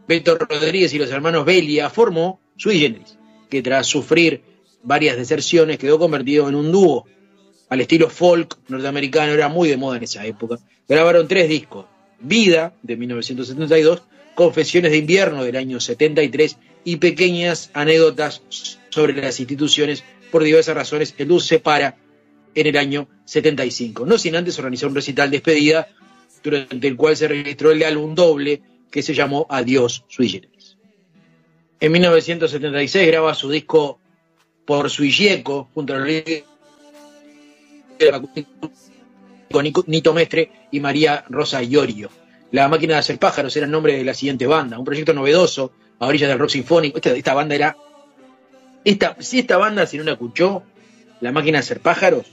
Speaker 12: Beto Rodríguez y los hermanos Belia formó Sui Generis, que tras sufrir varias deserciones quedó convertido en un dúo al estilo folk norteamericano, era muy de moda en esa época. Grabaron tres discos, Vida de 1972, Confesiones de invierno del año 73 y pequeñas anécdotas sobre las instituciones por diversas razones. El dúo se separa en el año 75, no sin antes organizar un recital de despedida durante el cual se registró el álbum doble que se llamó Adiós Sui. En 1976 graba su disco Por Suilleco junto a con Nito Mestre y María Rosa Iorio. La máquina de hacer pájaros era el nombre de la siguiente banda, un proyecto novedoso a orillas del rock sinfónico. Esta, banda era. Esta, si esta banda, si no la escuchó, La máquina de hacer pájaros,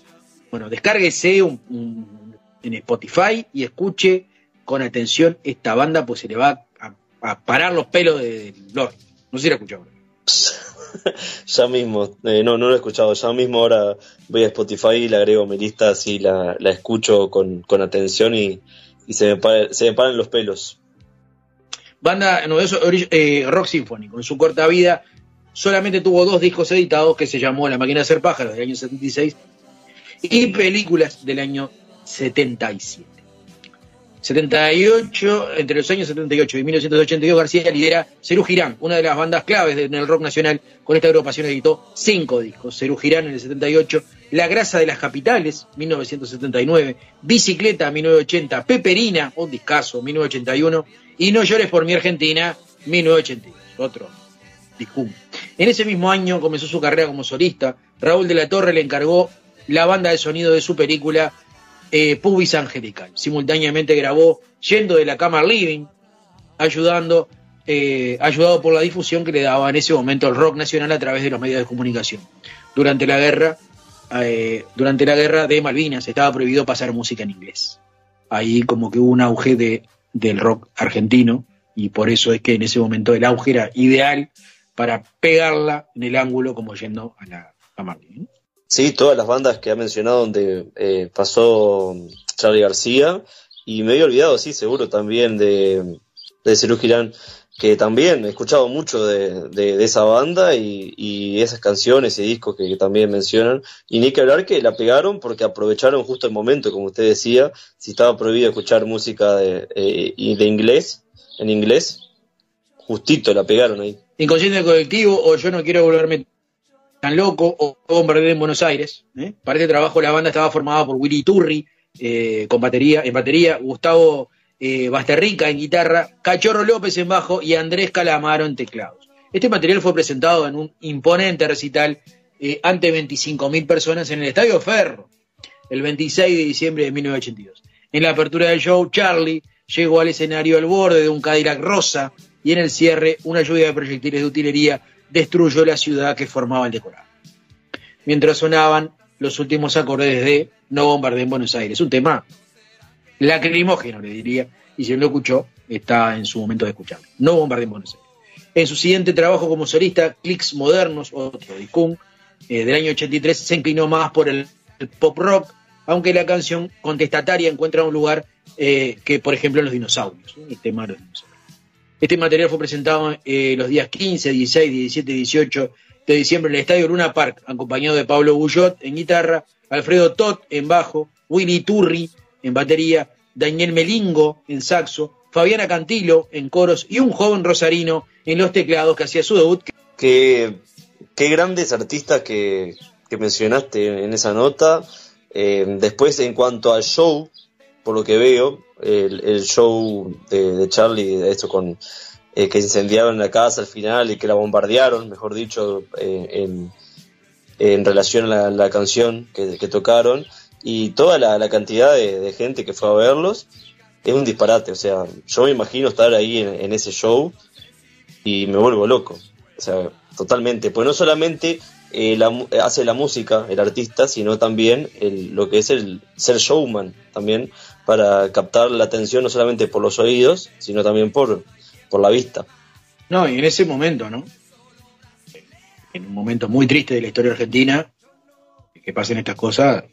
Speaker 12: bueno, descárguese un- en Spotify y escuche con atención esta banda, pues se le va a, parar los pelos de, de Lord. No sé si la escuchó. <laughs>
Speaker 8: Ya mismo, eh, no, no lo he escuchado, ya mismo ahora voy a Spotify y le agrego mi lista, así la, la escucho con, con atención y, y se, me pare- se me paran los pelos.
Speaker 12: Banda novedoso eh, rock sinfónico. En su corta vida solamente tuvo dos discos editados que se llamó La máquina de hacer pájaros del año 76 y películas del año 77. 78, entre los años 78 y 1982, García lidera Cerú Girán, una de las bandas claves en el rock nacional. Con esta agrupación editó cinco discos. Cerú Girán en el 78, La grasa de las capitales, 1979, Bicicleta, 1980, Peperina, un discazo, 1981, y No llores por mi Argentina, 1982, otro discum. En ese mismo año comenzó su carrera como solista. Raúl de la Torre le encargó la banda de sonido de su película eh, Pubis Angelical. Simultáneamente grabó Yendo de la cama living, ayudando, eh, ayudado por la difusión que le daba en ese momento el rock nacional a través de los medios de comunicación. Durante la guerra, eh, durante la guerra de Malvinas estaba prohibido pasar música en inglés. Ahí como que hubo un auge de, del rock argentino y por eso es que en ese momento el auge era ideal para pegarla en el ángulo como yendo a la a.
Speaker 8: Sí, todas las bandas que ha mencionado donde eh, pasó Charlie García y me había olvidado, sí, seguro también de, de Cerú Girán, que también he escuchado mucho de, de, esa banda y, y, esas canciones y discos que, también mencionan. Y ni que hablar que la pegaron porque aprovecharon justo el momento, como usted decía, si estaba prohibido escuchar música de, eh, de inglés, en inglés, justito la pegaron ahí.
Speaker 12: Inconsciente colectivo o yo no quiero volverme tan loco o Bombardeo en Buenos Aires. ¿eh? Para este trabajo la banda estaba formada por Willy Turri eh, con batería, en batería, Gustavo eh, Basterrica en guitarra, Cachorro López en bajo y Andrés Calamaro en teclados. Este material fue presentado en un imponente recital eh, ante 25.000 personas en el Estadio Ferro el 26 de diciembre de 1982. En la apertura del show, Charlie llegó al escenario al borde de un Cadillac rosa y en el cierre una lluvia de proyectiles de utilería destruyó la ciudad que formaba el decorado. Mientras sonaban los últimos acordes de No Bombardé en Buenos Aires, un tema lacrimógeno, le diría, y si no lo escuchó, está en su momento de escucharlo. No Bombardé en Buenos Aires. En su siguiente trabajo como solista, Clicks Modernos, otro discún, eh, del año 83, se inclinó más por el, pop rock, aunque la canción contestataria encuentra un lugar eh, que, por ejemplo, en los dinosaurios, el tema de los dinosaurios. Este material fue presentado eh, los días 15, 16, 17 y 18 de diciembre en el Estadio Luna Park, acompañado de Pablo Bullot en guitarra, Alfredo Tot en bajo, Willy Turri en batería, Daniel Melingo en saxo, Fabiana Cantilo en coros y un joven rosarino en los teclados que hacía su debut.
Speaker 8: Qué, qué grandes artistas que, que, mencionaste en esa nota. Eh, después, en cuanto al show, por lo que veo, el, el show de, de, Charlie, esto con eh, que incendiaron la casa al final y que la bombardearon, mejor dicho, eh, en, en, relación a la, canción que, tocaron y toda la, cantidad de, gente que fue a verlos es un disparate. O sea, yo me imagino estar ahí en, en ese show y me vuelvo loco. O sea, totalmente. Pues no solamente eh, la, hace la música el artista, sino también el, lo que es el ser showman también para captar la atención no solamente por los oídos, sino también por, por la vista.
Speaker 12: No, y en ese momento, ¿no? En un momento muy triste de la historia argentina, que pasen estas cosas,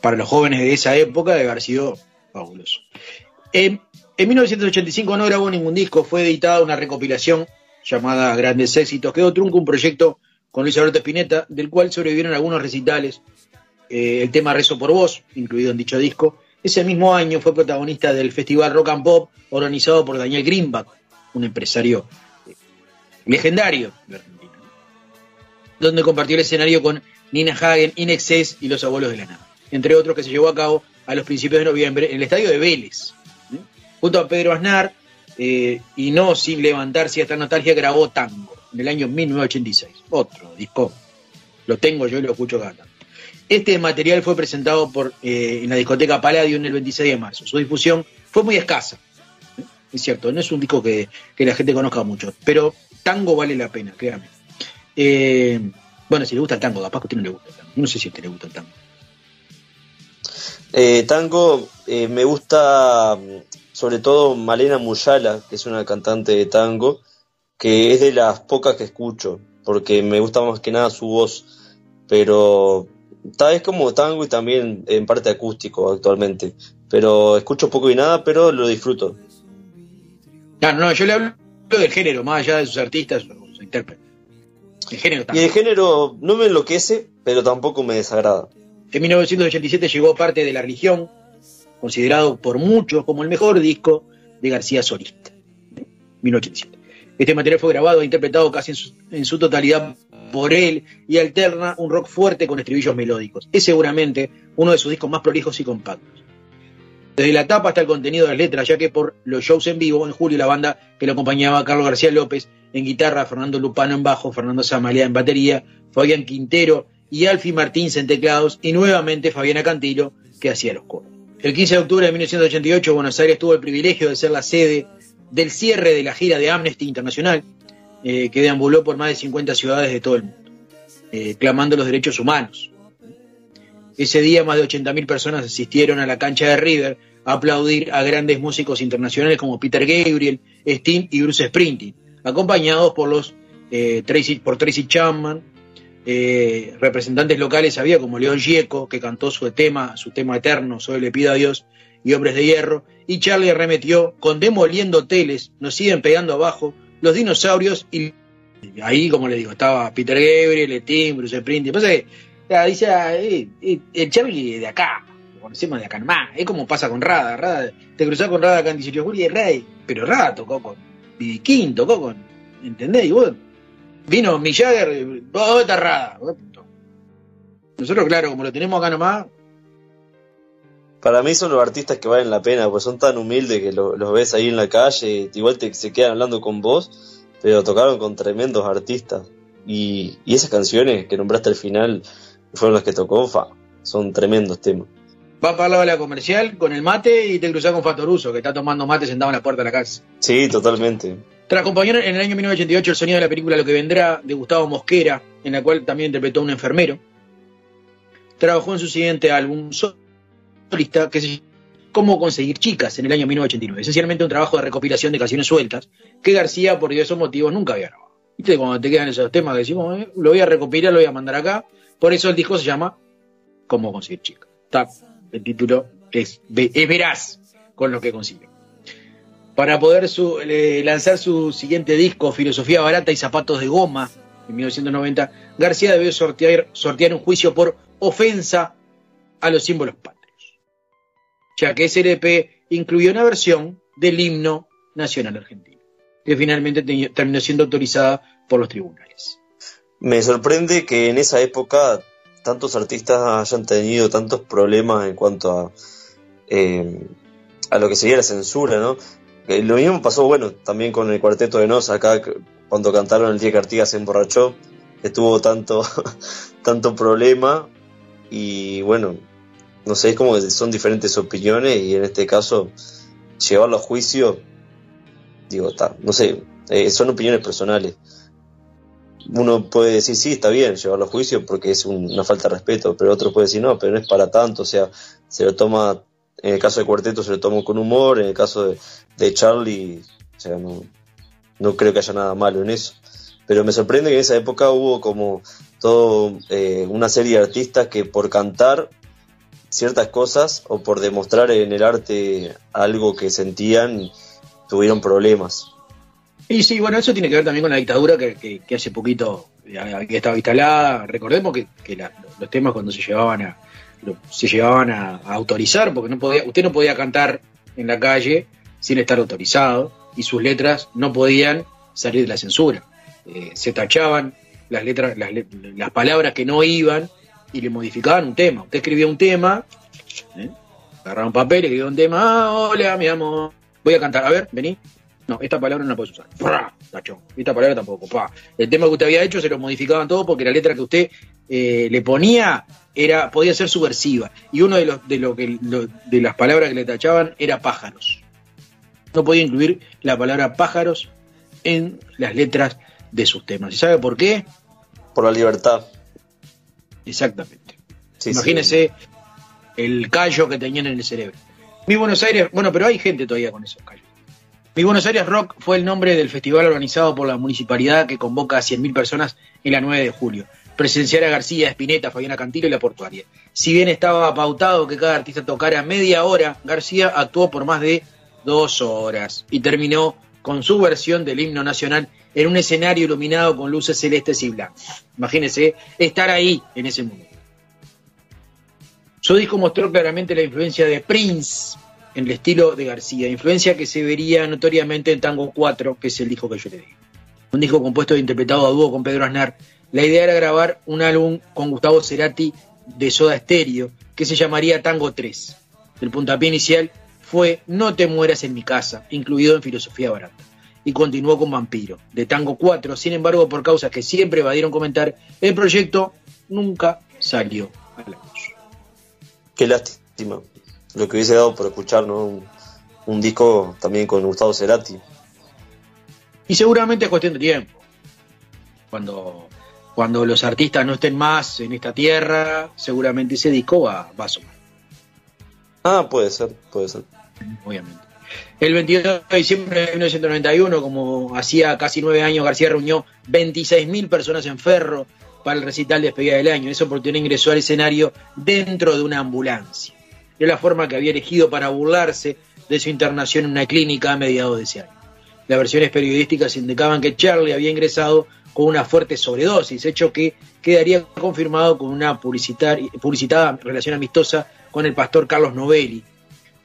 Speaker 12: para los jóvenes de esa época debe haber sido fabuloso. En, en 1985 no grabó ningún disco, fue editada una recopilación llamada Grandes Éxitos, quedó trunco un proyecto con Luis Alberto Spinetta, del cual sobrevivieron algunos recitales, eh, el tema Rezo por Vos, incluido en dicho disco. Ese mismo año fue protagonista del Festival Rock and Pop, organizado por Daniel Greenback, un empresario eh, legendario de Argentina, donde compartió el escenario con Nina Hagen, Inexcess y Los Abuelos de la Nada, entre otros que se llevó a cabo a los principios de noviembre en el estadio de Vélez. ¿eh? Junto a Pedro Aznar, y no sin levantar cierta nostalgia, grabó Tango en el año 1986. Otro disco. Lo tengo yo y lo escucho cada tanto. Este material fue presentado por, eh, en la discoteca Palladium el 26 de marzo. Su difusión fue muy escasa. ¿eh? Es cierto, no es un disco que, la gente conozca mucho, pero tango vale la pena, créame. Eh, bueno, si le gusta el tango, capaz que a usted no le gusta el tango. No sé si a usted le gusta el tango.
Speaker 8: Tango, me gusta sobre todo Malena Muyala, que es una cantante de tango, que es de las pocas que escucho, porque me gusta más que nada su voz, pero tal vez como tango y también en parte acústico actualmente, pero escucho poco y nada, pero lo disfruto.
Speaker 12: Claro, no, yo le hablo del género, más allá de sus artistas, sus intérpretes. El género
Speaker 8: también. Y el género no me enloquece, pero tampoco me desagrada.
Speaker 12: En 1987 llegó parte de la religión, considerado por muchos como el mejor disco de García solista, 1987. Este material fue grabado e interpretado casi en su, en su totalidad por él y alterna un rock fuerte con estribillos melódicos. Es seguramente uno de sus discos más prolijos y compactos. Desde la tapa hasta el contenido de las letras, ya que por los shows en vivo, en julio la banda que lo acompañaba Carlos García López en guitarra, Fernando Lupano en bajo, Fernando Samalia en batería, Fabián Quintero y Alfie Martínez en teclados y nuevamente Fabiana Cantilo que hacía los coros. El 15 de octubre de 1988 Buenos Aires tuvo el privilegio de ser la sede del cierre de la gira de Amnesty Internacional, eh, que deambuló por más de 50 ciudades de todo el mundo, eh, clamando los derechos humanos. Ese día más de 80.000 personas asistieron a la cancha de River a aplaudir a grandes músicos internacionales como Peter Gabriel, Sting y Bruce Springsteen, acompañados por los eh, Tracy, por Tracy Chapman, representantes locales había como León Gieco, que cantó su tema, su tema eterno, Soy le pido a Dios, y Hombres de Hierro, y Charlie arremetió con Demoliendo Hoteles, nos siguen pegando abajo, los dinosaurios, y ahí, como le digo, estaba Peter Gabriel, Sting, Bruce Springsteen, pasa que ya, dice, ah, eh, eh, el Charlie de acá, lo conocemos de acá nomás, es como pasa con Rada, Rada te cruzás con Rada acá en 18 de julio y Rey, pero Rada tocó con B.B. King, tocó con, ¿entendés? Y vos, vino Mick Jagger, ¿dónde está Rada? Nosotros, claro, como lo tenemos acá nomás,
Speaker 8: Para mí son los artistas que valen la pena, pues son tan humildes que lo- los ves ahí en la calle, igual te, se quedan hablando con vos, pero tocaron con tremendos artistas. Y, y esas canciones que nombraste al final fueron las que tocó, fa, son tremendos temas.
Speaker 12: va para la comercial con el mate y te cruzás con Fatoruso, que está tomando mate sentado en la puerta de la casa.
Speaker 8: Sí, totalmente.
Speaker 12: Tras acompañar en el año 1988 el sonido de la película Lo que vendrá de Gustavo Mosquera, en la cual también interpretó a un enfermero, trabajó en su siguiente álbum solista que se Cómo conseguir chicas en el año 1989. Esencialmente un trabajo de recopilación de canciones sueltas que García, por diversos motivos, nunca había grabado. ¿Viste? Cuando te quedan esos temas que decimos, eh, lo voy a recopilar, lo voy a mandar acá. Por eso el disco se llama Cómo conseguir chicas. El título es, es veraz con lo que consigue. Para poder lanzar su siguiente disco, Filosofía Barata y Zapatos de Goma, en 1990, García debió sortear, sortear un juicio por ofensa a los símbolos patrios, ya que ese LP incluyó una versión del himno nacional argentino, que finalmente te- terminó siendo autorizada por los tribunales.
Speaker 8: Me sorprende que en esa época tantos artistas hayan tenido tantos problemas en cuanto a, eh, a lo que sería la censura, ¿no? Eh, Lo mismo pasó, bueno, también con el cuarteto de Nos acá, cuando cantaron el día que Artigas se emborrachó, que tuvo tanto, <laughs> tanto problema y bueno, no sé, es como que son diferentes opiniones y en este caso llevarlo a juicio, digo, ta, no sé, eh, son opiniones personales uno puede decir, sí, está bien llevarlo a juicio porque es un- una falta de respeto, pero otro puede decir, no, pero no es para tanto, o sea, se lo toma, en el caso de Cuarteto se lo tomó con humor, en el caso de, de Charlie, o sea, no, no creo que haya nada malo en eso. Pero me sorprende que en esa época hubo como todo eh, una serie de artistas que por cantar ciertas cosas o por demostrar en el arte algo que sentían tuvieron problemas.
Speaker 12: Y sí, bueno, eso tiene que ver también con la dictadura que, hace poquito eh, que estaba instalada. Recordemos que, los temas cuando se llevaban a se llevaban a, autorizar, porque no podía, usted no podía cantar en la calle sin estar autorizado y sus letras no podían salir de la censura. Eh, se tachaban las letras, las, las palabras que no iban y le modificaban un tema. Usted escribía un tema, ¿eh? agarraba un papel, escribía un tema, ah, hola, mi amor, voy a cantar, a ver, vení. No, esta palabra no la puedes usar. ¡Pra! Tachón. Esta palabra tampoco. El tema que usted había hecho se lo modificaban todo porque la letra que usted eh, le ponía era podía ser subversiva. Y uno de los de lo que de las palabras que le tachaban era pájaros. No podía incluir la palabra pájaros en las letras de sus temas. ¿Y sabe por qué?
Speaker 8: Por la libertad.
Speaker 12: Exactamente.
Speaker 8: Sí,
Speaker 12: Imagínese el callo que tenían en el cerebro. Mi Buenos Aires, bueno, pero hay gente todavía con esos callos. Mi Buenos Aires Rock fue el nombre del festival organizado por la municipalidad que convoca a 100.000 personas en la 9 de julio. Presenciar a García, Espineta, Fabiana Cantilo y La Portuaria. Si bien estaba pautado que cada artista tocara media hora, García actuó por más de dos horas y terminó con su versión del himno nacional en un escenario iluminado con luces celestes y blancas. Imagínense estar ahí en ese mundo. Su disco mostró claramente la influencia de Prince en el estilo de García, influencia que se vería notoriamente en Tango 4, que es el disco que yo le di. Un disco compuesto e interpretado a dúo con Pedro Aznar. La idea era grabar un álbum con Gustavo Cerati de Soda Stereo, que se llamaría Tango 3. El puntapié inicial fue No te mueras en mi casa, incluido en Filosofía Barata. Y continuó con Vampiro, de Tango 4. Sin embargo, por causas que siempre evadieron comentar, el proyecto nunca salió a la luz.
Speaker 8: Qué lástima. Lo que hubiese dado por escuchar ¿no? un, un disco también con Gustavo Cerati.
Speaker 12: Y seguramente es cuestión de tiempo. Cuando, cuando los artistas no estén más en esta tierra, seguramente ese disco va, va a sonar,
Speaker 8: Ah, puede ser, puede ser.
Speaker 12: obviamente. El 22 de diciembre de 1991, como hacía casi nueve años, García reunió 26.000 personas en Ferro para el recital de despedida del año. Esa oportunidad ingresó al escenario dentro de una ambulancia. Era la forma que había elegido para burlarse de su internación en una clínica a mediados de ese año. Las versiones periodísticas indicaban que Charlie había ingresado con una fuerte sobredosis, hecho que quedaría confirmado con una publicitada relación amistosa con el pastor Carlos Novelli,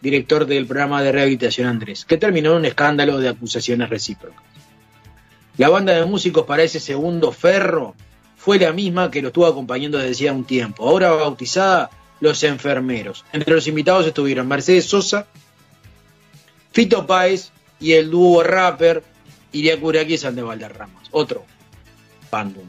Speaker 12: director del programa de rehabilitación Andrés, que terminó en un escándalo de acusaciones recíprocas. La banda de músicos para ese segundo ferro fue la misma que lo estuvo acompañando desde hacía un tiempo, ahora bautizada Los Enfermeros. Entre los invitados estuvieron Mercedes Sosa, Fito Páez y el dúo rapper Iria Kuraki y Sande Valderramas, otro bandum.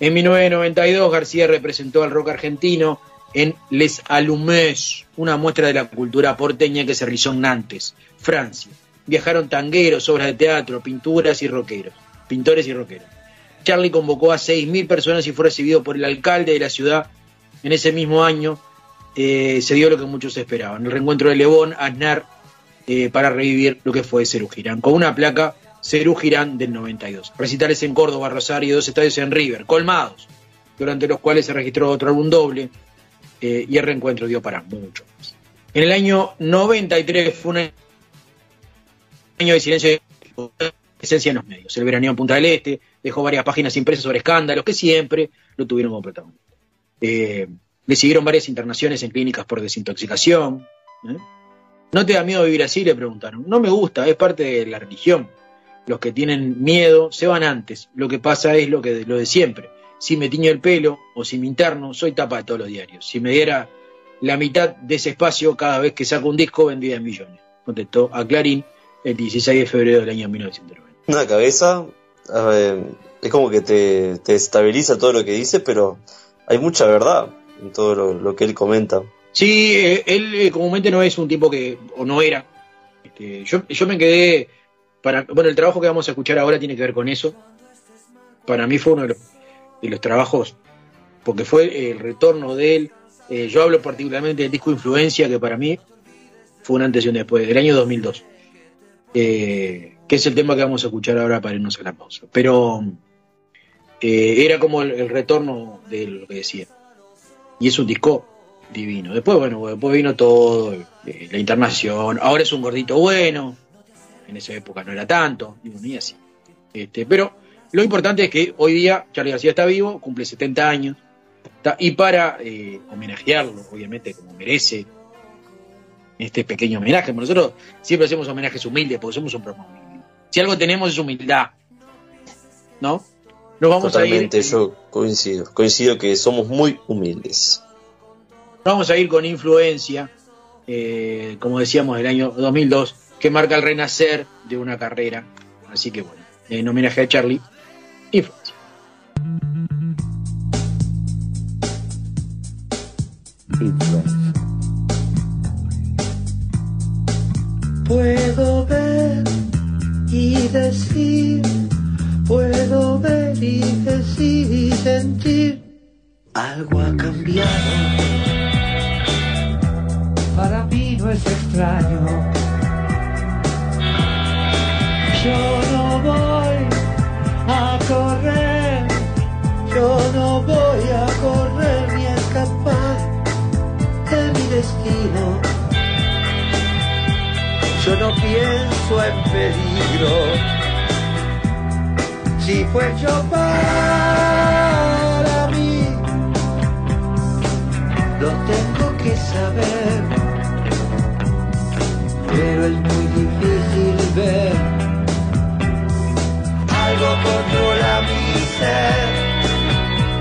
Speaker 12: En 1992 García representó al rock argentino en Les Allumés, una muestra de la cultura porteña que se realizó en Nantes, Francia. Viajaron tangueros, obras de teatro, pinturas y rockeros, pintores y rockeros. Charlie convocó a 6.000 personas y fue recibido por el alcalde de la ciudad. En ese mismo año eh, se dio lo que muchos esperaban, el reencuentro de Lebón, Aznar, eh, para revivir lo que fue Cerú Girán, con una placa Cerú Girán del 92. Recitales en Córdoba, Rosario y dos estadios en River, colmados, durante los cuales se registró otro álbum doble eh, y el reencuentro dio para mucho más. En el año 93 fue un año de silencio de presencia en los medios. El veraneo en Punta del Este dejó varias páginas impresas sobre escándalos que siempre lo tuvieron como protagonista. Eh, le siguieron varias internaciones en clínicas por desintoxicación. ¿eh? ¿No te da miedo vivir así? Le preguntaron. No me gusta, es parte de la religión. Los que tienen miedo se van antes. Lo que pasa es lo, que, lo de siempre. Si me tiño el pelo o si me interno, soy tapa de todos los diarios. Si me diera la mitad de ese espacio cada vez que saco un disco, vendría en millones. Contestó a Clarín el 16 de febrero del año 1990.
Speaker 8: Una cabeza, ver, es como que te, te estabiliza todo lo que dice, pero hay mucha verdad en todo lo, lo que él comenta.
Speaker 12: Sí, eh, él eh, comúnmente no es un tipo que, o no era. Este, yo, yo me quedé, para, bueno, el trabajo que vamos a escuchar ahora tiene que ver con eso. Para mí fue uno de los, de los trabajos, porque fue el retorno de él. Eh, yo hablo particularmente del disco Influencia, que para mí fue un antes y un después, del año 2002. Eh, que es el tema que vamos a escuchar ahora para irnos a la pausa. Pero eh, era como el, retorno de lo que decía. Y es un disco divino. Después, bueno, después vino todo, eh, la internación. Ahora es un gordito bueno. En esa época no era tanto, ni así. Este, pero lo importante es que hoy día Charlie García está vivo, cumple 70 años. está- y para eh, homenajearlo, obviamente, como merece este pequeño homenaje. Nosotros siempre hacemos homenajes humildes porque somos un programa humilde. Si algo tenemos es humildad. ¿No? Nos vamos a ir
Speaker 8: Totalmente, yo coincido. Coincido que somos muy humildes.
Speaker 12: Vamos a ir con influencia, eh, como decíamos, del año 2002, que marca el renacer de una carrera. Así que bueno, en homenaje a Charlie, influencia.
Speaker 18: Puedo ver y decir, puedo ver y decir y sentir, algo ha cambiado. Para mí no es extraño. Yo no voy a correr, yo no voy a correr ni a escapar de mi destino. Yo no pienso en peligro. Si fue yo para mí, lo tengo que saber, pero es muy difícil ver. Algo controla mi ser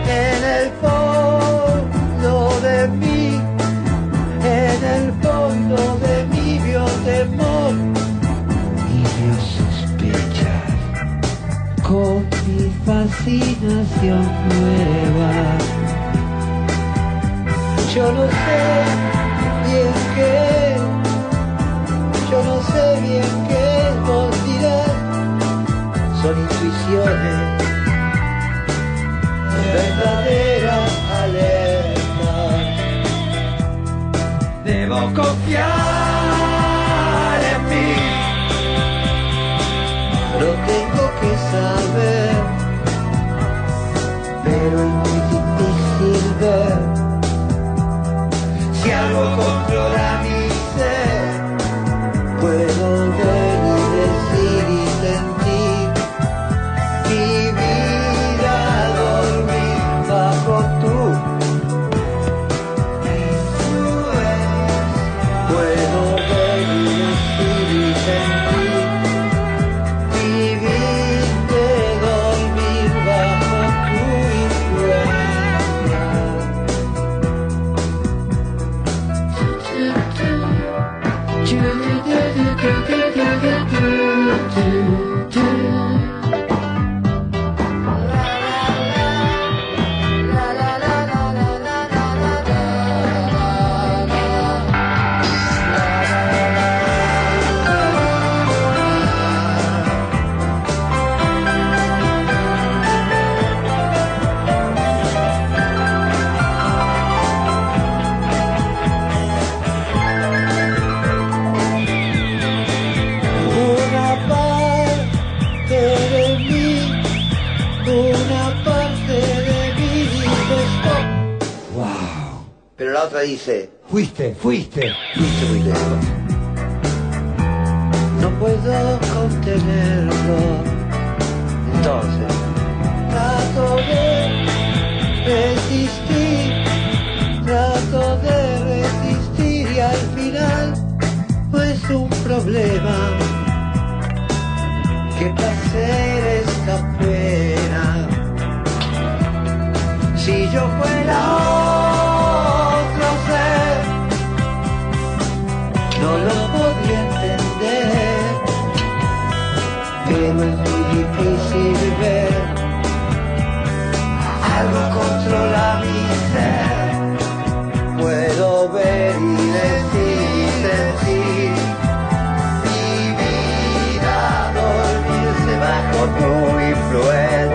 Speaker 18: en el fondo de mí, en el fondo de mí vio temor y vio sospechar con mi fascinación nueva. Yo no sé bien qué, yo no sé bien qué son intuiciones. Verdaderas alertas. Debo confiar en mí, lo tengo que saber, pero es muy difícil ver si algo controla dice, Fuiste, fuiste.
Speaker 17: fuiste muy lejos.
Speaker 18: No puedo contenerlo.
Speaker 17: Entonces,
Speaker 18: Trato de resistir, trato de resistir y al final no es un problema que placer esta pena. Si yo fuera no lo podría entender, pero es muy difícil ver. Algo controla mi ser, puedo ver y decir sentir mi vida dormirse bajo tu influencia.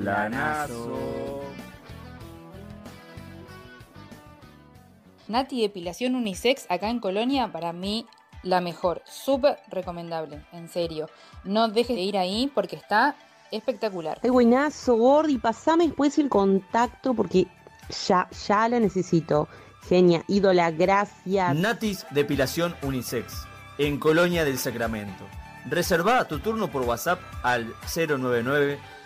Speaker 15: Planazo.
Speaker 19: Nati Depilación Unisex acá en Colonia, para mí la mejor. Súper recomendable, en serio. No dejes de ir ahí porque está espectacular.
Speaker 20: Ay, buenazo, Gordi, pasame después el contacto porque ya, ya la necesito. Genia, ídola, gracias.
Speaker 16: Natis Depilación Unisex, en Colonia del Sacramento. Reserva tu turno por WhatsApp al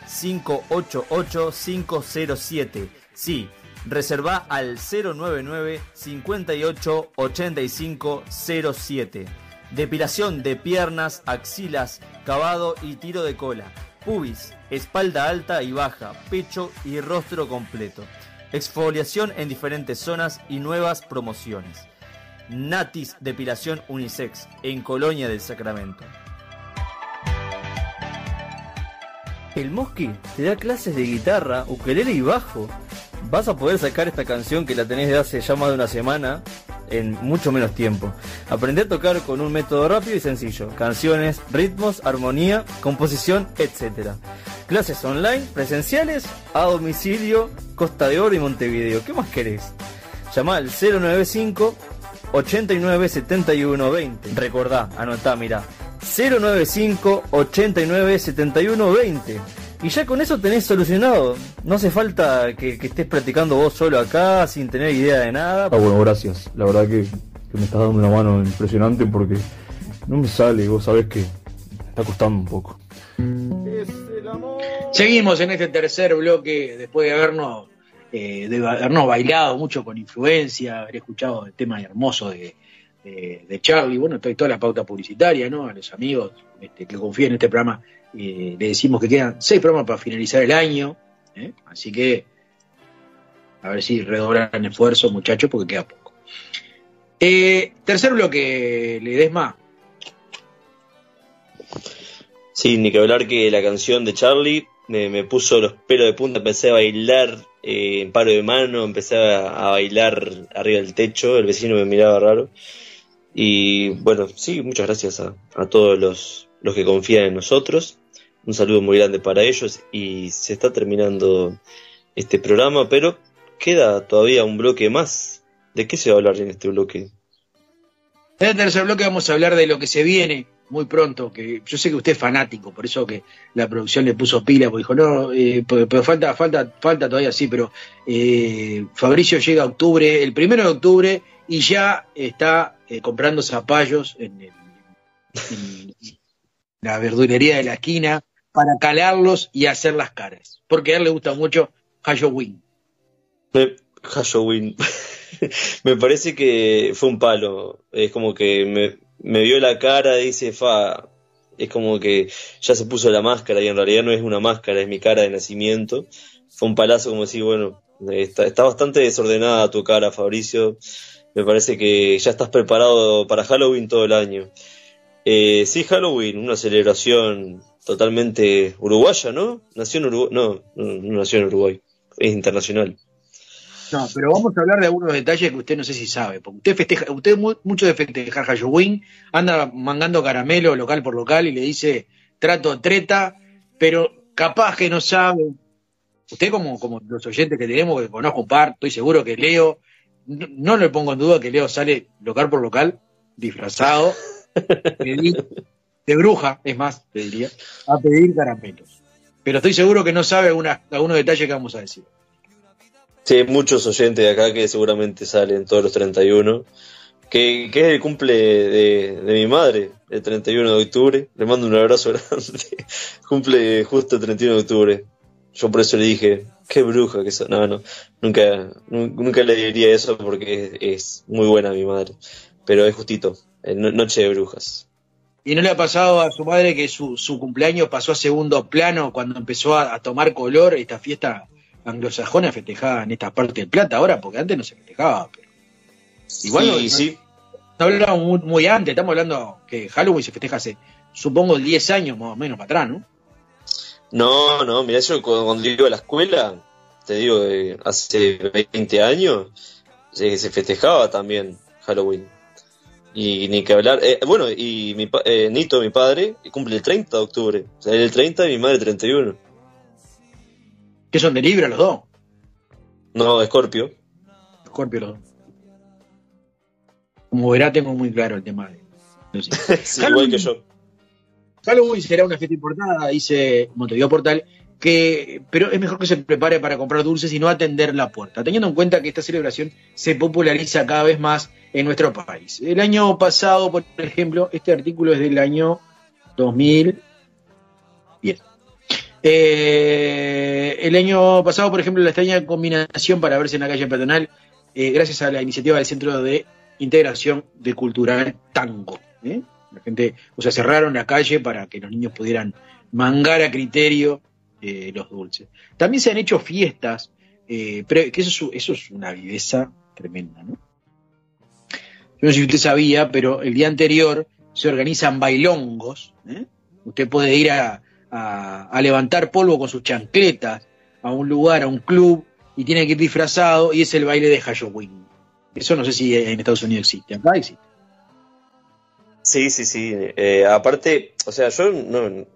Speaker 16: 099-588-507. Sí, reserva al 099-588507. Depilación de piernas, axilas, cavado y tiro de cola. Pubis, espalda alta y baja, pecho y rostro completo. Exfoliación en diferentes zonas y nuevas promociones. Natis Depilación Unisex, en Colonia del Sacramento. El Mosqui te da clases de guitarra, ukelele y bajo. Vas a poder sacar esta canción que la tenés de hace ya más de una semana en mucho menos tiempo. Aprende a tocar con un método rápido y sencillo. Canciones, ritmos, armonía, composición, etc. Clases online, presenciales, a domicilio, Costa de Oro y Montevideo. ¿Qué más querés? Llama al 095 89 71 20. Recordá, anotá, mirá. 095 89 71 20. Y ya con eso tenés solucionado. No hace falta que, que estés practicando vos solo acá sin tener idea de nada.
Speaker 15: Ah, bueno, gracias. La verdad que, que me estás dando una mano impresionante porque no me sale, vos sabés que me está costando un poco.
Speaker 12: Seguimos en este tercer bloque después de habernos, eh, de habernos bailado mucho con influencia, haber escuchado el tema hermoso de, de, de Charlie, bueno, toda, toda la pauta publicitaria, ¿no? A los amigos este, que confían en este programa, eh, le decimos que quedan seis programas para finalizar el año, ¿eh? así que a ver si redoblan esfuerzo, muchachos, porque queda poco. Eh, tercer bloque, Ledesma.
Speaker 8: Sí, ni que hablar que la canción de Charlie me, puso los pelos de punta, empecé a bailar eh, en paro de mano, empecé a bailar arriba del techo, el vecino me miraba raro. Y bueno, sí, muchas gracias a, a todos los, los que confían en nosotros. Un saludo muy grande para ellos y se está terminando este programa, pero queda todavía un bloque más. ¿De qué se va a hablar en este bloque?
Speaker 12: En el tercer bloque vamos a hablar de lo que se viene muy pronto, que yo sé que usted es fanático, por eso que la producción le puso pila, porque dijo, no, eh, pero, falta, falta, falta todavía sí, pero eh, Fabricio llega a octubre, el primero de octubre, y ya está eh, comprando zapallos en, el- la verdulería de la esquina para calarlos y hacer las caras, porque a él le gusta mucho Halloween.
Speaker 8: Me, Halloween. <laughs> me parece que fue un palo. Es como que me, me vio la cara, dice, fa. Es como que ya se puso la máscara y en realidad no es una máscara, es mi cara de nacimiento. Fue un palazo como decir, bueno, está, está bastante desordenada tu cara, Fabricio. Me parece que ya estás preparado para Halloween todo el año. Eh, sí, Halloween, una celebración totalmente uruguaya, ¿no? Nació en Uruguay. No, no, nació en Uruguay. Es internacional.
Speaker 12: No, pero vamos a hablar de algunos detalles que usted no sé si sabe, porque usted festeja, usted mu- mucho de festejar Halloween, anda mangando caramelo local por local y le dice trato treta, pero capaz que no sabe. Usted como, como los oyentes que tenemos, que conozco un par, estoy seguro que Leo, no, no le pongo en duda que Leo sale local por local, disfrazado, <laughs> pedir- de bruja, es más, te diría, a pedir caramelos. Pero estoy seguro que no sabe algunos detalles que vamos a decir.
Speaker 8: Sí, hay muchos oyentes de acá que seguramente salen todos los 31. Que, que es el cumple de, de mi madre, el 31 de octubre. Le mando un abrazo <laughs> grande. cumple justo el 31 de octubre. Yo por eso le dije, qué bruja que sos. No, no, nunca, nu- nunca le diría eso porque es, es muy buena mi madre. Pero es justito, no- noche de brujas.
Speaker 12: ¿Y no le ha pasado a su madre que su, su cumpleaños pasó a segundo plano cuando empezó a, a tomar color esta fiesta anglosajona festejada en esta parte del plata ahora? Porque antes no se festejaba. Pero... Igual no,
Speaker 8: Sí, sí.
Speaker 12: no hablamos muy, muy antes, estamos hablando que Halloween se festeja hace, supongo, 10 años más o menos para atrás, ¿no?
Speaker 8: No, no, mira, yo cu- cuando iba a la escuela, te digo, eh, hace 20 años, se, se festejaba también Halloween. Y ni que hablar, eh, bueno, y mi, pa- eh, Nito, mi padre, cumple el 30 de octubre. O sea, el 30 y mi madre el 31.
Speaker 12: ¿Qué son de Libra los dos?
Speaker 8: No, Escorpio.
Speaker 12: Scorpio los dos. Como verá, tengo muy claro el tema de. no sé. <laughs>
Speaker 8: Sí, igual que yo.
Speaker 12: Halloween será una fiesta importada, dice Montevideo Portal, que, pero es mejor que se prepare para comprar dulces y no atender la puerta, teniendo en cuenta que esta celebración se populariza cada vez más en nuestro país. El año pasado, por ejemplo, este artículo es del año 2010. Eh, el año pasado, por ejemplo, la extraña combinación para verse en la calle peatonal, eh, gracias a la iniciativa del Centro de Integración de Cultural Tango. ¿eh? La gente, o sea, cerraron la calle para que los niños pudieran mangar a criterio eh, los dulces. También se han hecho fiestas, eh, que eso, es- una viveza tremenda, ¿no? Yo no sé si usted sabía, pero el día anterior se organizan bailongos. ¿eh? Usted puede ir a levantar polvo con sus chancletas a un lugar, a un club, y tiene que ir disfrazado, y es el baile de Halloween. Eso no sé si en Estados Unidos existe. Acá existe.
Speaker 8: Sí, sí, sí. Eh, aparte, o sea, yo no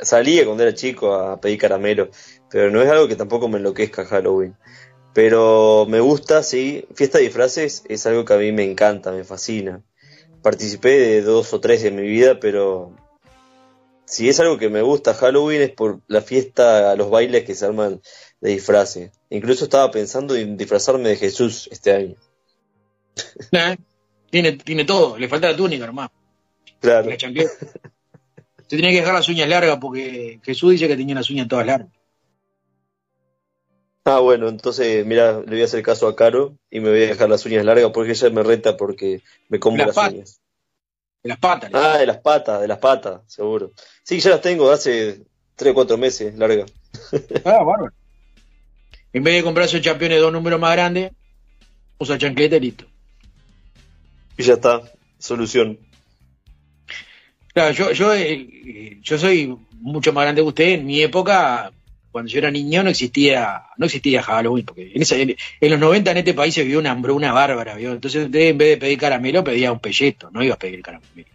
Speaker 8: salía cuando era chico a pedir caramelo, pero no es algo que tampoco me enloquezca Halloween. Pero me gusta, sí. Fiesta de disfraces es algo que a mí me encanta, me fascina. Participé de dos o tres en mi vida, pero si es algo que me gusta Halloween es por la fiesta, los bailes que se arman de disfraces. Incluso estaba pensando en disfrazarme de Jesús este año.
Speaker 12: Tiene, tiene todo, le falta la túnica nomás.
Speaker 8: Claro.
Speaker 12: La. Se tiene que dejar las uñas largas porque Jesús dice que tenía las uñas todas largas.
Speaker 8: Ah, bueno, entonces, mira, le voy a hacer caso a Caro y me voy a dejar las uñas largas porque ella me reta porque me como
Speaker 12: Las
Speaker 8: las
Speaker 12: patas.
Speaker 8: uñas.
Speaker 12: De las patas.
Speaker 8: Ah, de las patas, de las patas, seguro. Sí, ya las tengo hace tres o cuatro meses largas. <laughs>
Speaker 12: Ah, bárbaro. En vez de comprarse un campeón de dos números más grandes, usa chancleta y listo.
Speaker 8: Ya está, solución.
Speaker 12: Claro, yo, yo, eh, yo soy mucho más grande que usted. En mi época, cuando yo era niño, no existía, no existía Halloween, porque en, los 90 en este país se vivió una hambruna bárbara, ¿vio? Entonces usted en vez de pedir caramelo, pedía un pelleto, no iba a pedir caramelo.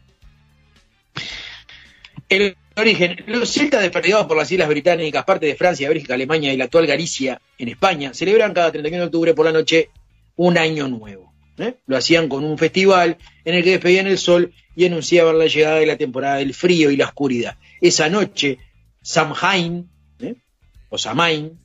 Speaker 12: El origen, los celtas desperdigados por las islas británicas, parte de Francia, Bélgica, Alemania y la actual Galicia, en España, celebran cada 31 de octubre por la noche un año nuevo. ¿Eh? Lo hacían con un festival en el que despedían el sol y anunciaban la llegada de la temporada del frío y la oscuridad. Esa noche, Samhain, ¿eh? o Samain,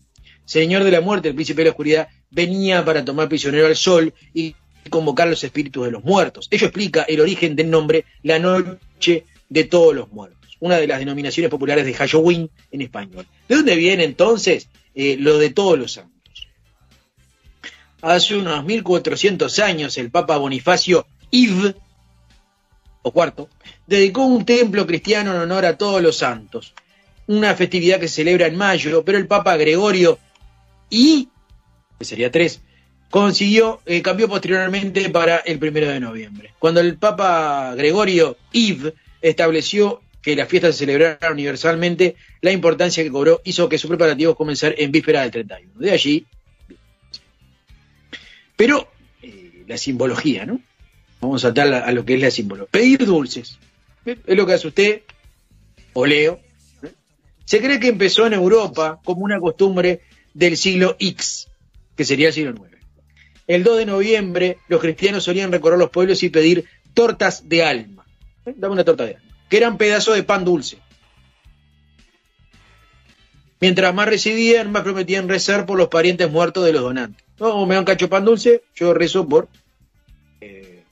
Speaker 12: señor de la muerte, el príncipe de la oscuridad, venía para tomar prisionero al sol y convocar los espíritus de los muertos. Ello explica el origen del nombre La Noche de Todos los Muertos, una de las denominaciones populares de Halloween en español. ¿De dónde viene entonces eh, lo de todos los santos? Hace unos 1400 años el Papa Bonifacio Yves, o cuarto, dedicó un templo cristiano en honor a todos los santos, una festividad que se celebra en mayo, pero el Papa Gregorio I, que sería tres, consiguió, eh, cambió posteriormente para el primero de noviembre. Cuando el Papa Gregorio Yves estableció que las fiestas se celebraran universalmente, la importancia que cobró hizo que sus preparativos comenzar en víspera del 31. De allí, pero eh, la simbología, ¿no? Vamos a saltar a, lo que es la simbología. Pedir dulces. ¿eh? Es lo que hace usted, o Leo. Se cree que empezó en Europa como una costumbre del siglo X, que sería el siglo IX. El 2 de noviembre, los cristianos solían recorrer los pueblos y pedir tortas de alma. ¿eh? Dame una torta de alma. Que eran pedazos de pan dulce. Mientras más recibían, más prometían rezar por los parientes muertos de los donantes. No, me dan cacho pan dulce, yo rezo por, eh,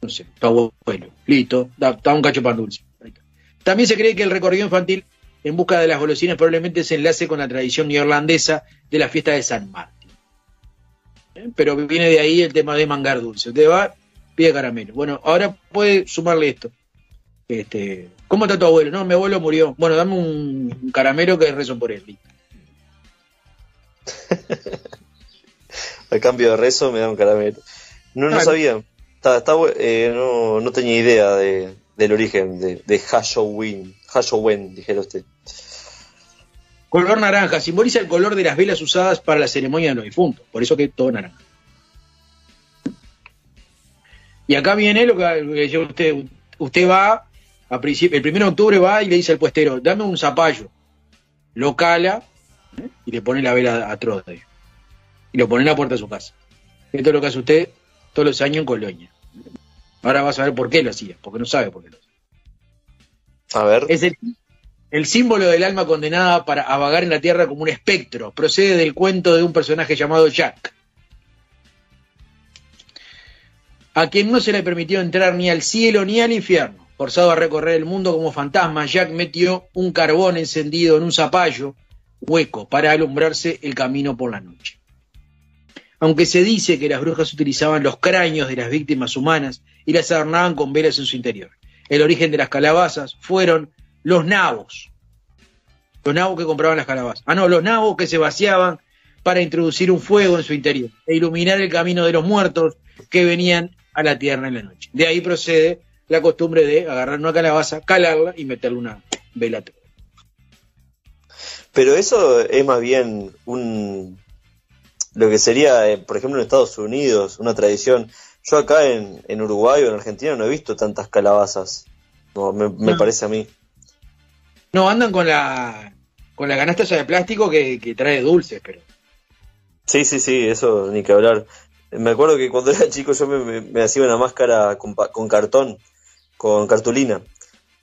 Speaker 12: no sé, tu abuelo. Listo, da, un cacho pan dulce. También se cree que el recorrido infantil en busca de las golosinas probablemente se enlace con la tradición neerlandesa de la fiesta de San Martín. ¿Eh? Pero viene de ahí el tema de mangar dulce. Usted va, pide caramelo. Bueno, ahora puede sumarle esto. Este, ¿Cómo está tu abuelo? No, mi abuelo murió. Bueno, dame un, caramelo que rezo por él. <laughs> Listo.
Speaker 8: A cambio de rezo me da un caramelo. No, no
Speaker 12: Claro.
Speaker 8: sabía. Está, está eh, no, no tenía idea de, del origen de, de Halloween. Halloween, dijera usted.
Speaker 12: Color naranja simboliza el color de las velas usadas para la ceremonia de los difuntos. Por eso que es todo naranja. Y acá viene lo que decía usted. Usted va, a principio, el 1 de octubre va y le dice al puestero, dame un zapallo. Lo cala ¿eh? y le pone la vela atroz. Y lo pone en la puerta de su casa. Esto es lo que hace usted todos los años en Colonia. Ahora vas a ver por qué lo hacía, porque no sabe por qué lo hacía.
Speaker 8: A ver.
Speaker 12: Es el, el símbolo del alma condenada para a vagar en la tierra como un espectro. Procede del cuento de un personaje llamado Jack. A quien no se le permitió entrar ni al cielo ni al infierno. Forzado a recorrer el mundo como fantasma, Jack metió un carbón encendido en un zapallo hueco para alumbrarse el camino por la noche. Aunque se dice que las brujas utilizaban los cráneos de las víctimas humanas y las adornaban con velas en su interior. El origen de las calabazas fueron los nabos. Los nabos que compraban las calabazas. Ah, no, los nabos que se vaciaban para introducir un fuego en su interior e iluminar el camino de los muertos que venían a la tierra en la noche. De ahí procede la costumbre de agarrar una calabaza, calarla y meterle una vela.
Speaker 8: Pero eso es más bien un lo que sería, eh, por ejemplo, en Estados Unidos, una tradición. Yo acá en, en Uruguay o en Argentina no he visto tantas calabazas. No, me, me
Speaker 12: No.
Speaker 8: parece a mí.
Speaker 12: No, andan con la con la canasta esa de plástico que, que trae dulces, pero
Speaker 8: Sí, sí, sí, eso ni que hablar. Me acuerdo que cuando <laughs> era chico yo me, me- me hacía una máscara con, con cartón, con cartulina.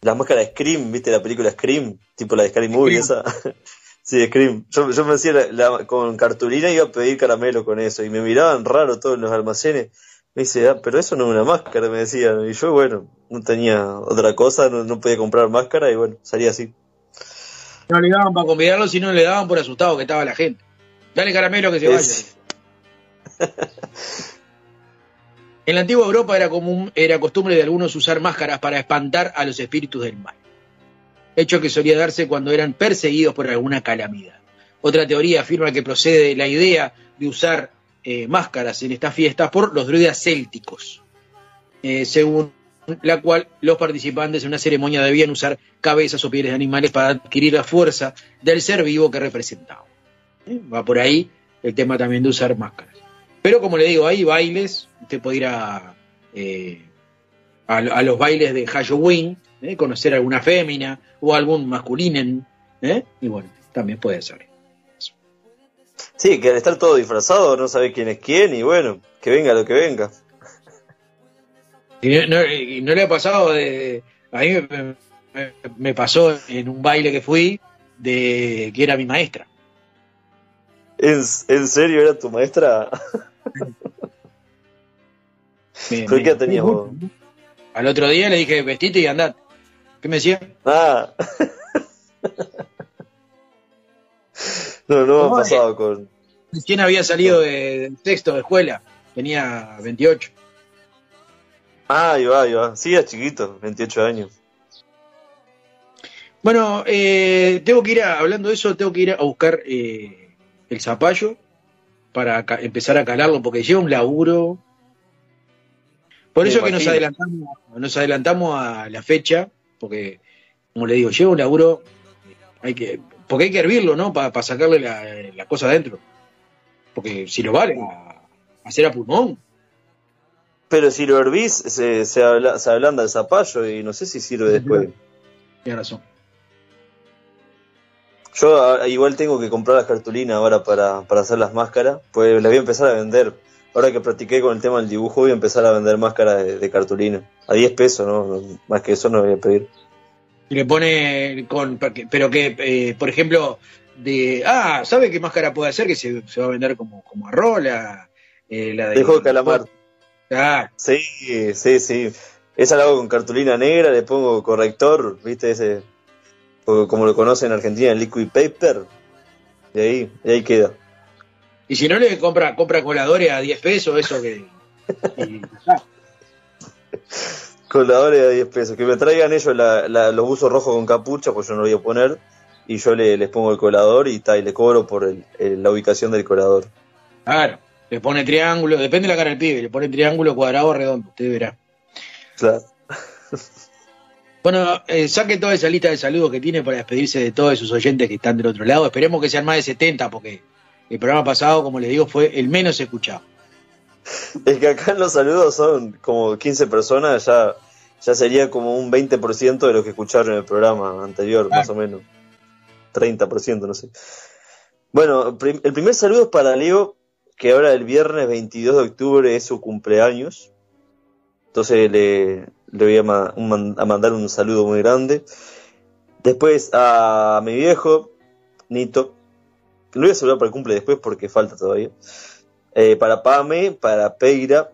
Speaker 8: La máscara de Scream, ¿viste la película Scream? Tipo la de Scary Movie, esa. <laughs> sí, Scream. Yo, yo me hacía la- la- con cartulina y iba a pedir caramelo con eso. Y me miraban raro todos los almacenes. Me dice, ah, pero eso no es una máscara, me decían. Y yo, bueno, no tenía otra cosa, no, no podía comprar máscara y bueno, salía así.
Speaker 12: no le daban para convidarlo, sino le daban por asustado que estaba la gente. Dale caramelo que se vaya.
Speaker 8: Es- <laughs>
Speaker 12: En la antigua Europa era común, era costumbre de algunos usar máscaras para espantar a los espíritus del mal. Hecho que solía darse cuando eran perseguidos por alguna calamidad. Otra teoría afirma que procede la idea de usar eh, máscaras en estas fiestas por los druidas célticos, eh, según la cual los participantes en una ceremonia debían usar cabezas o pieles de animales para adquirir la fuerza del ser vivo que representaban. ¿Eh? Va por ahí el tema también de usar máscaras. Pero como le digo, hay bailes, usted puede ir a, a, a los bailes de Halloween, ¿eh? conocer alguna fémina o algún masculinen, ¿eh? y bueno, también puede ser.
Speaker 8: Sí, que al estar todo disfrazado no sabe quién es quién y bueno, que venga lo que venga.
Speaker 12: Y no, no- y no le ha pasado de... A mí me, me- me pasó en un baile que fui de que era mi maestra.
Speaker 8: ¿En, en serio era tu maestra?
Speaker 12: Me-
Speaker 8: ¿Pero
Speaker 12: me-
Speaker 8: qué tenías vos?
Speaker 12: Al otro día le dije, vestite y andad. ¿Qué me decía?
Speaker 8: Ah. <laughs> no, no me
Speaker 12: ¿Cómo
Speaker 8: ha
Speaker 12: es?
Speaker 8: pasado con...
Speaker 12: ¿Quién había salido de, del sexto de escuela? Tenía 28.
Speaker 8: Ah, ahí va, ahí va. Sí, es chiquito, 28 años.
Speaker 12: Bueno, eh, tengo que ir a, hablando de eso, tengo que ir a buscar eh, el zapallo para empezar a calarlo, porque lleva un laburo. Por eso que nos adelantamos, nos adelantamos a la fecha, porque, como le digo, lleva un laburo, hay que, porque hay que hervirlo, ¿no? Para sacarle la, la cosa adentro. Porque si lo vale, a, hacer a pulmón.
Speaker 8: Pero si lo hervís, se, se, abla- se ablanda el zapallo y no sé si sirve después.
Speaker 12: Tiene razón.
Speaker 8: Yo ah, igual tengo que comprar las cartulinas ahora para, para hacer las máscaras, pues las voy a empezar a vender. Ahora que practiqué con el tema del dibujo, voy a empezar a vender máscaras de, de cartulina. A 10 pesos, ¿no? Más que eso no voy a pedir.
Speaker 12: Y le pone con, pero que, eh, por ejemplo, de, ah, ¿sabe qué máscara puede hacer? Que se, se va a vender como, como arroz, la, eh, la de...
Speaker 8: Dejo de calamar.
Speaker 12: Ah,
Speaker 8: Sí, sí, sí. Esa la hago con cartulina negra, le pongo corrector, ¿viste? Ese, como lo conocen en Argentina, el liquid paper. Y ahí, y ahí queda.
Speaker 12: Y si no le compra, compra coladores a 10 pesos, eso que... y- <laughs>
Speaker 8: Coladores de 10 pesos. Que me traigan ellos la- la- los buzos rojos con capucha, pues yo no lo voy a poner. Y yo le, les pongo el colador y, ta, y le cobro por el- el- la ubicación del colador.
Speaker 12: claro, le pone triángulo, depende de la cara del pibe, le pone triángulo, cuadrado, redondo, usted verá.
Speaker 8: Claro.
Speaker 12: Bueno, eh, saque toda esa lista de saludos que tiene para despedirse de todos sus oyentes que están del otro lado. Esperemos que sean más de 70 porque el programa pasado, como les digo, fue el menos escuchado.
Speaker 8: Es que acá en los saludos son como 15 personas, ya, ya sería como un 20% de lo que escucharon en el programa anterior, más o menos. 30%, no sé. Bueno, prim- el primer saludo es para Leo, que ahora el viernes 22 de octubre es su cumpleaños. Entonces le, le voy a, ma- un man- a mandar un saludo muy grande. Después a mi viejo, Nito. Lo voy a saludar para el cumple después porque falta todavía. Eh, para Pame, para Peira,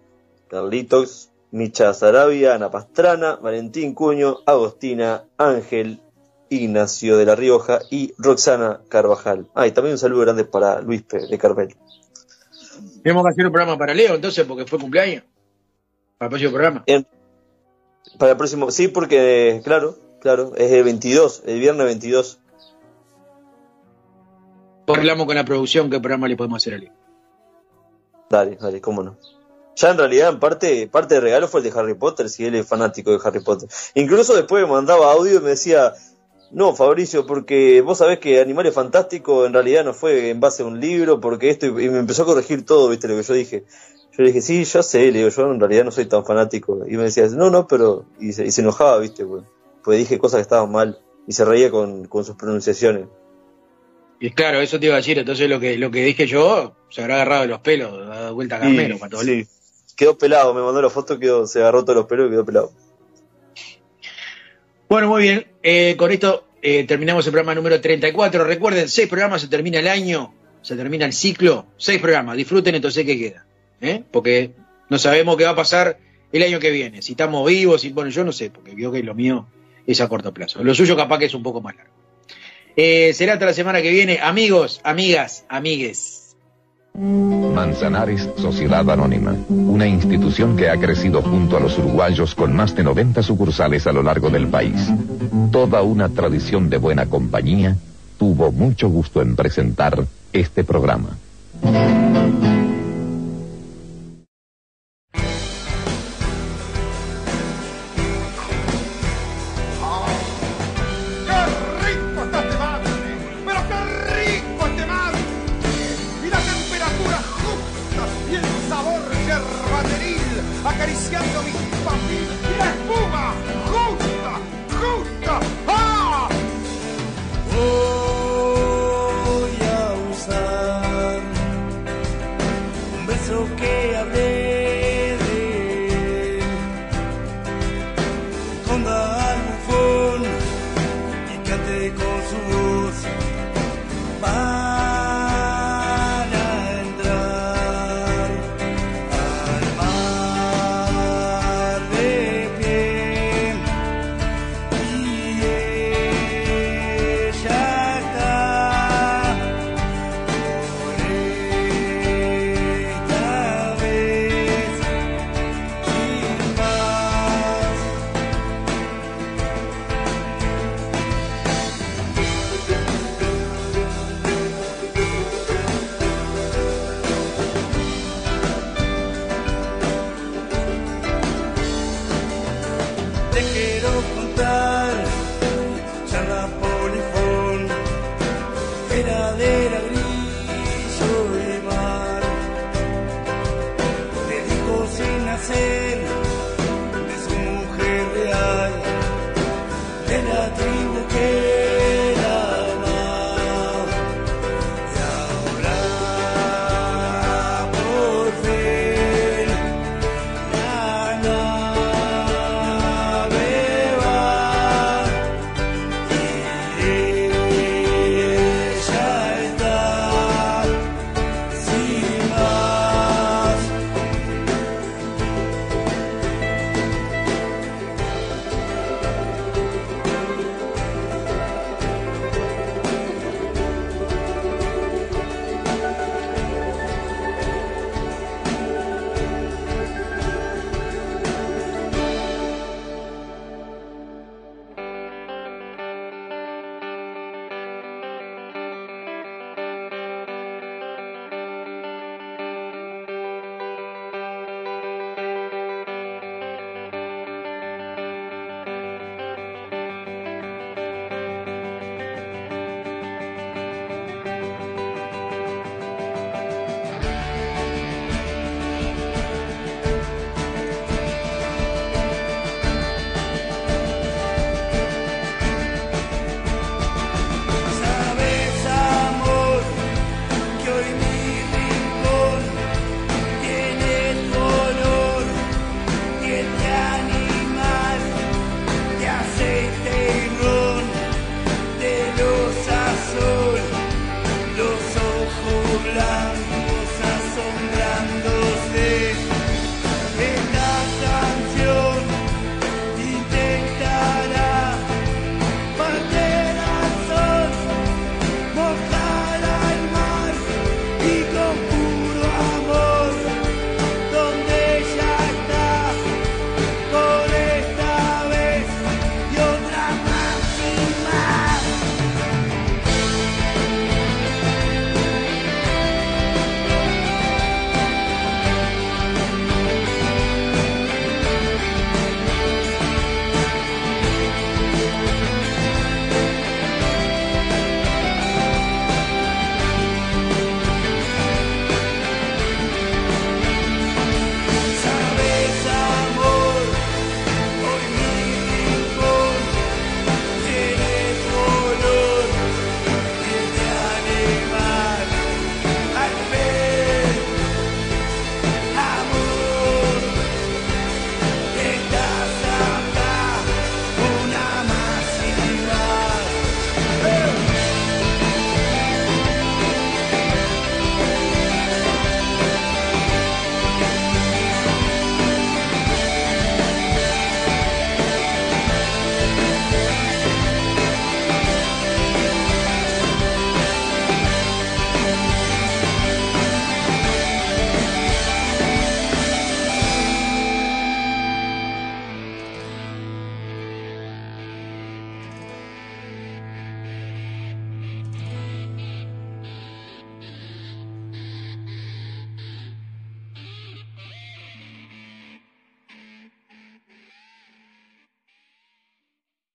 Speaker 8: Carlitos, Micha Sarabia, Ana Pastrana, Valentín Cuño, Agostina, Ángel, Ignacio de la Rioja y Roxana Carvajal. Ah, y también un saludo grande para Luis P. de Carmel.
Speaker 12: Tenemos que hacer un programa para Leo, entonces, porque fue cumpleaños. Para el próximo programa.
Speaker 8: En- para el próximo, sí, porque, claro, claro, es el 22, el viernes 22.
Speaker 12: Hablamos con la producción qué programa le podemos hacer a.
Speaker 8: Dale, dale, cómo no. Ya en realidad, en parte, parte del regalo fue el de Harry Potter, si él es fanático de Harry Potter. Incluso después me mandaba audio y me decía, no, Fabricio, porque vos sabés que Animales Fantásticos en realidad no fue en base a un libro, porque esto, y me empezó a corregir todo, viste, lo que yo dije. Yo le dije, sí, ya sé, le digo, yo en realidad no soy tan fanático. Y me decía, no, no, pero, y se, y se enojaba, viste, pues, pues dije cosas que estaban mal, y se reía con sus pronunciaciones.
Speaker 12: Y claro, eso te iba a decir, entonces lo que, lo que dije yo, se habrá agarrado de los pelos, dado vuelta a Carmelo, para
Speaker 8: sí, quedó pelado, me mandó la foto, quedó, se agarró todos los pelos y quedó pelado.
Speaker 12: Bueno, muy bien. Eh, con esto eh, terminamos el programa número 34. Recuerden, seis programas, se termina el año, se termina el ciclo. Seis programas, disfruten entonces qué queda. ¿eh? Porque no sabemos qué va a pasar el año que viene. Si estamos vivos, si, bueno, yo no sé, porque creo que lo mío es a corto plazo. Lo suyo capaz que es un poco más largo. Eh, será hasta la semana que viene. Amigos, amigas, amigues.
Speaker 21: Manzanares Sociedad Anónima, una institución que ha crecido junto a los uruguayos con más de 90 sucursales a lo largo del país. Toda una tradición de buena compañía, tuvo mucho gusto en presentar este programa.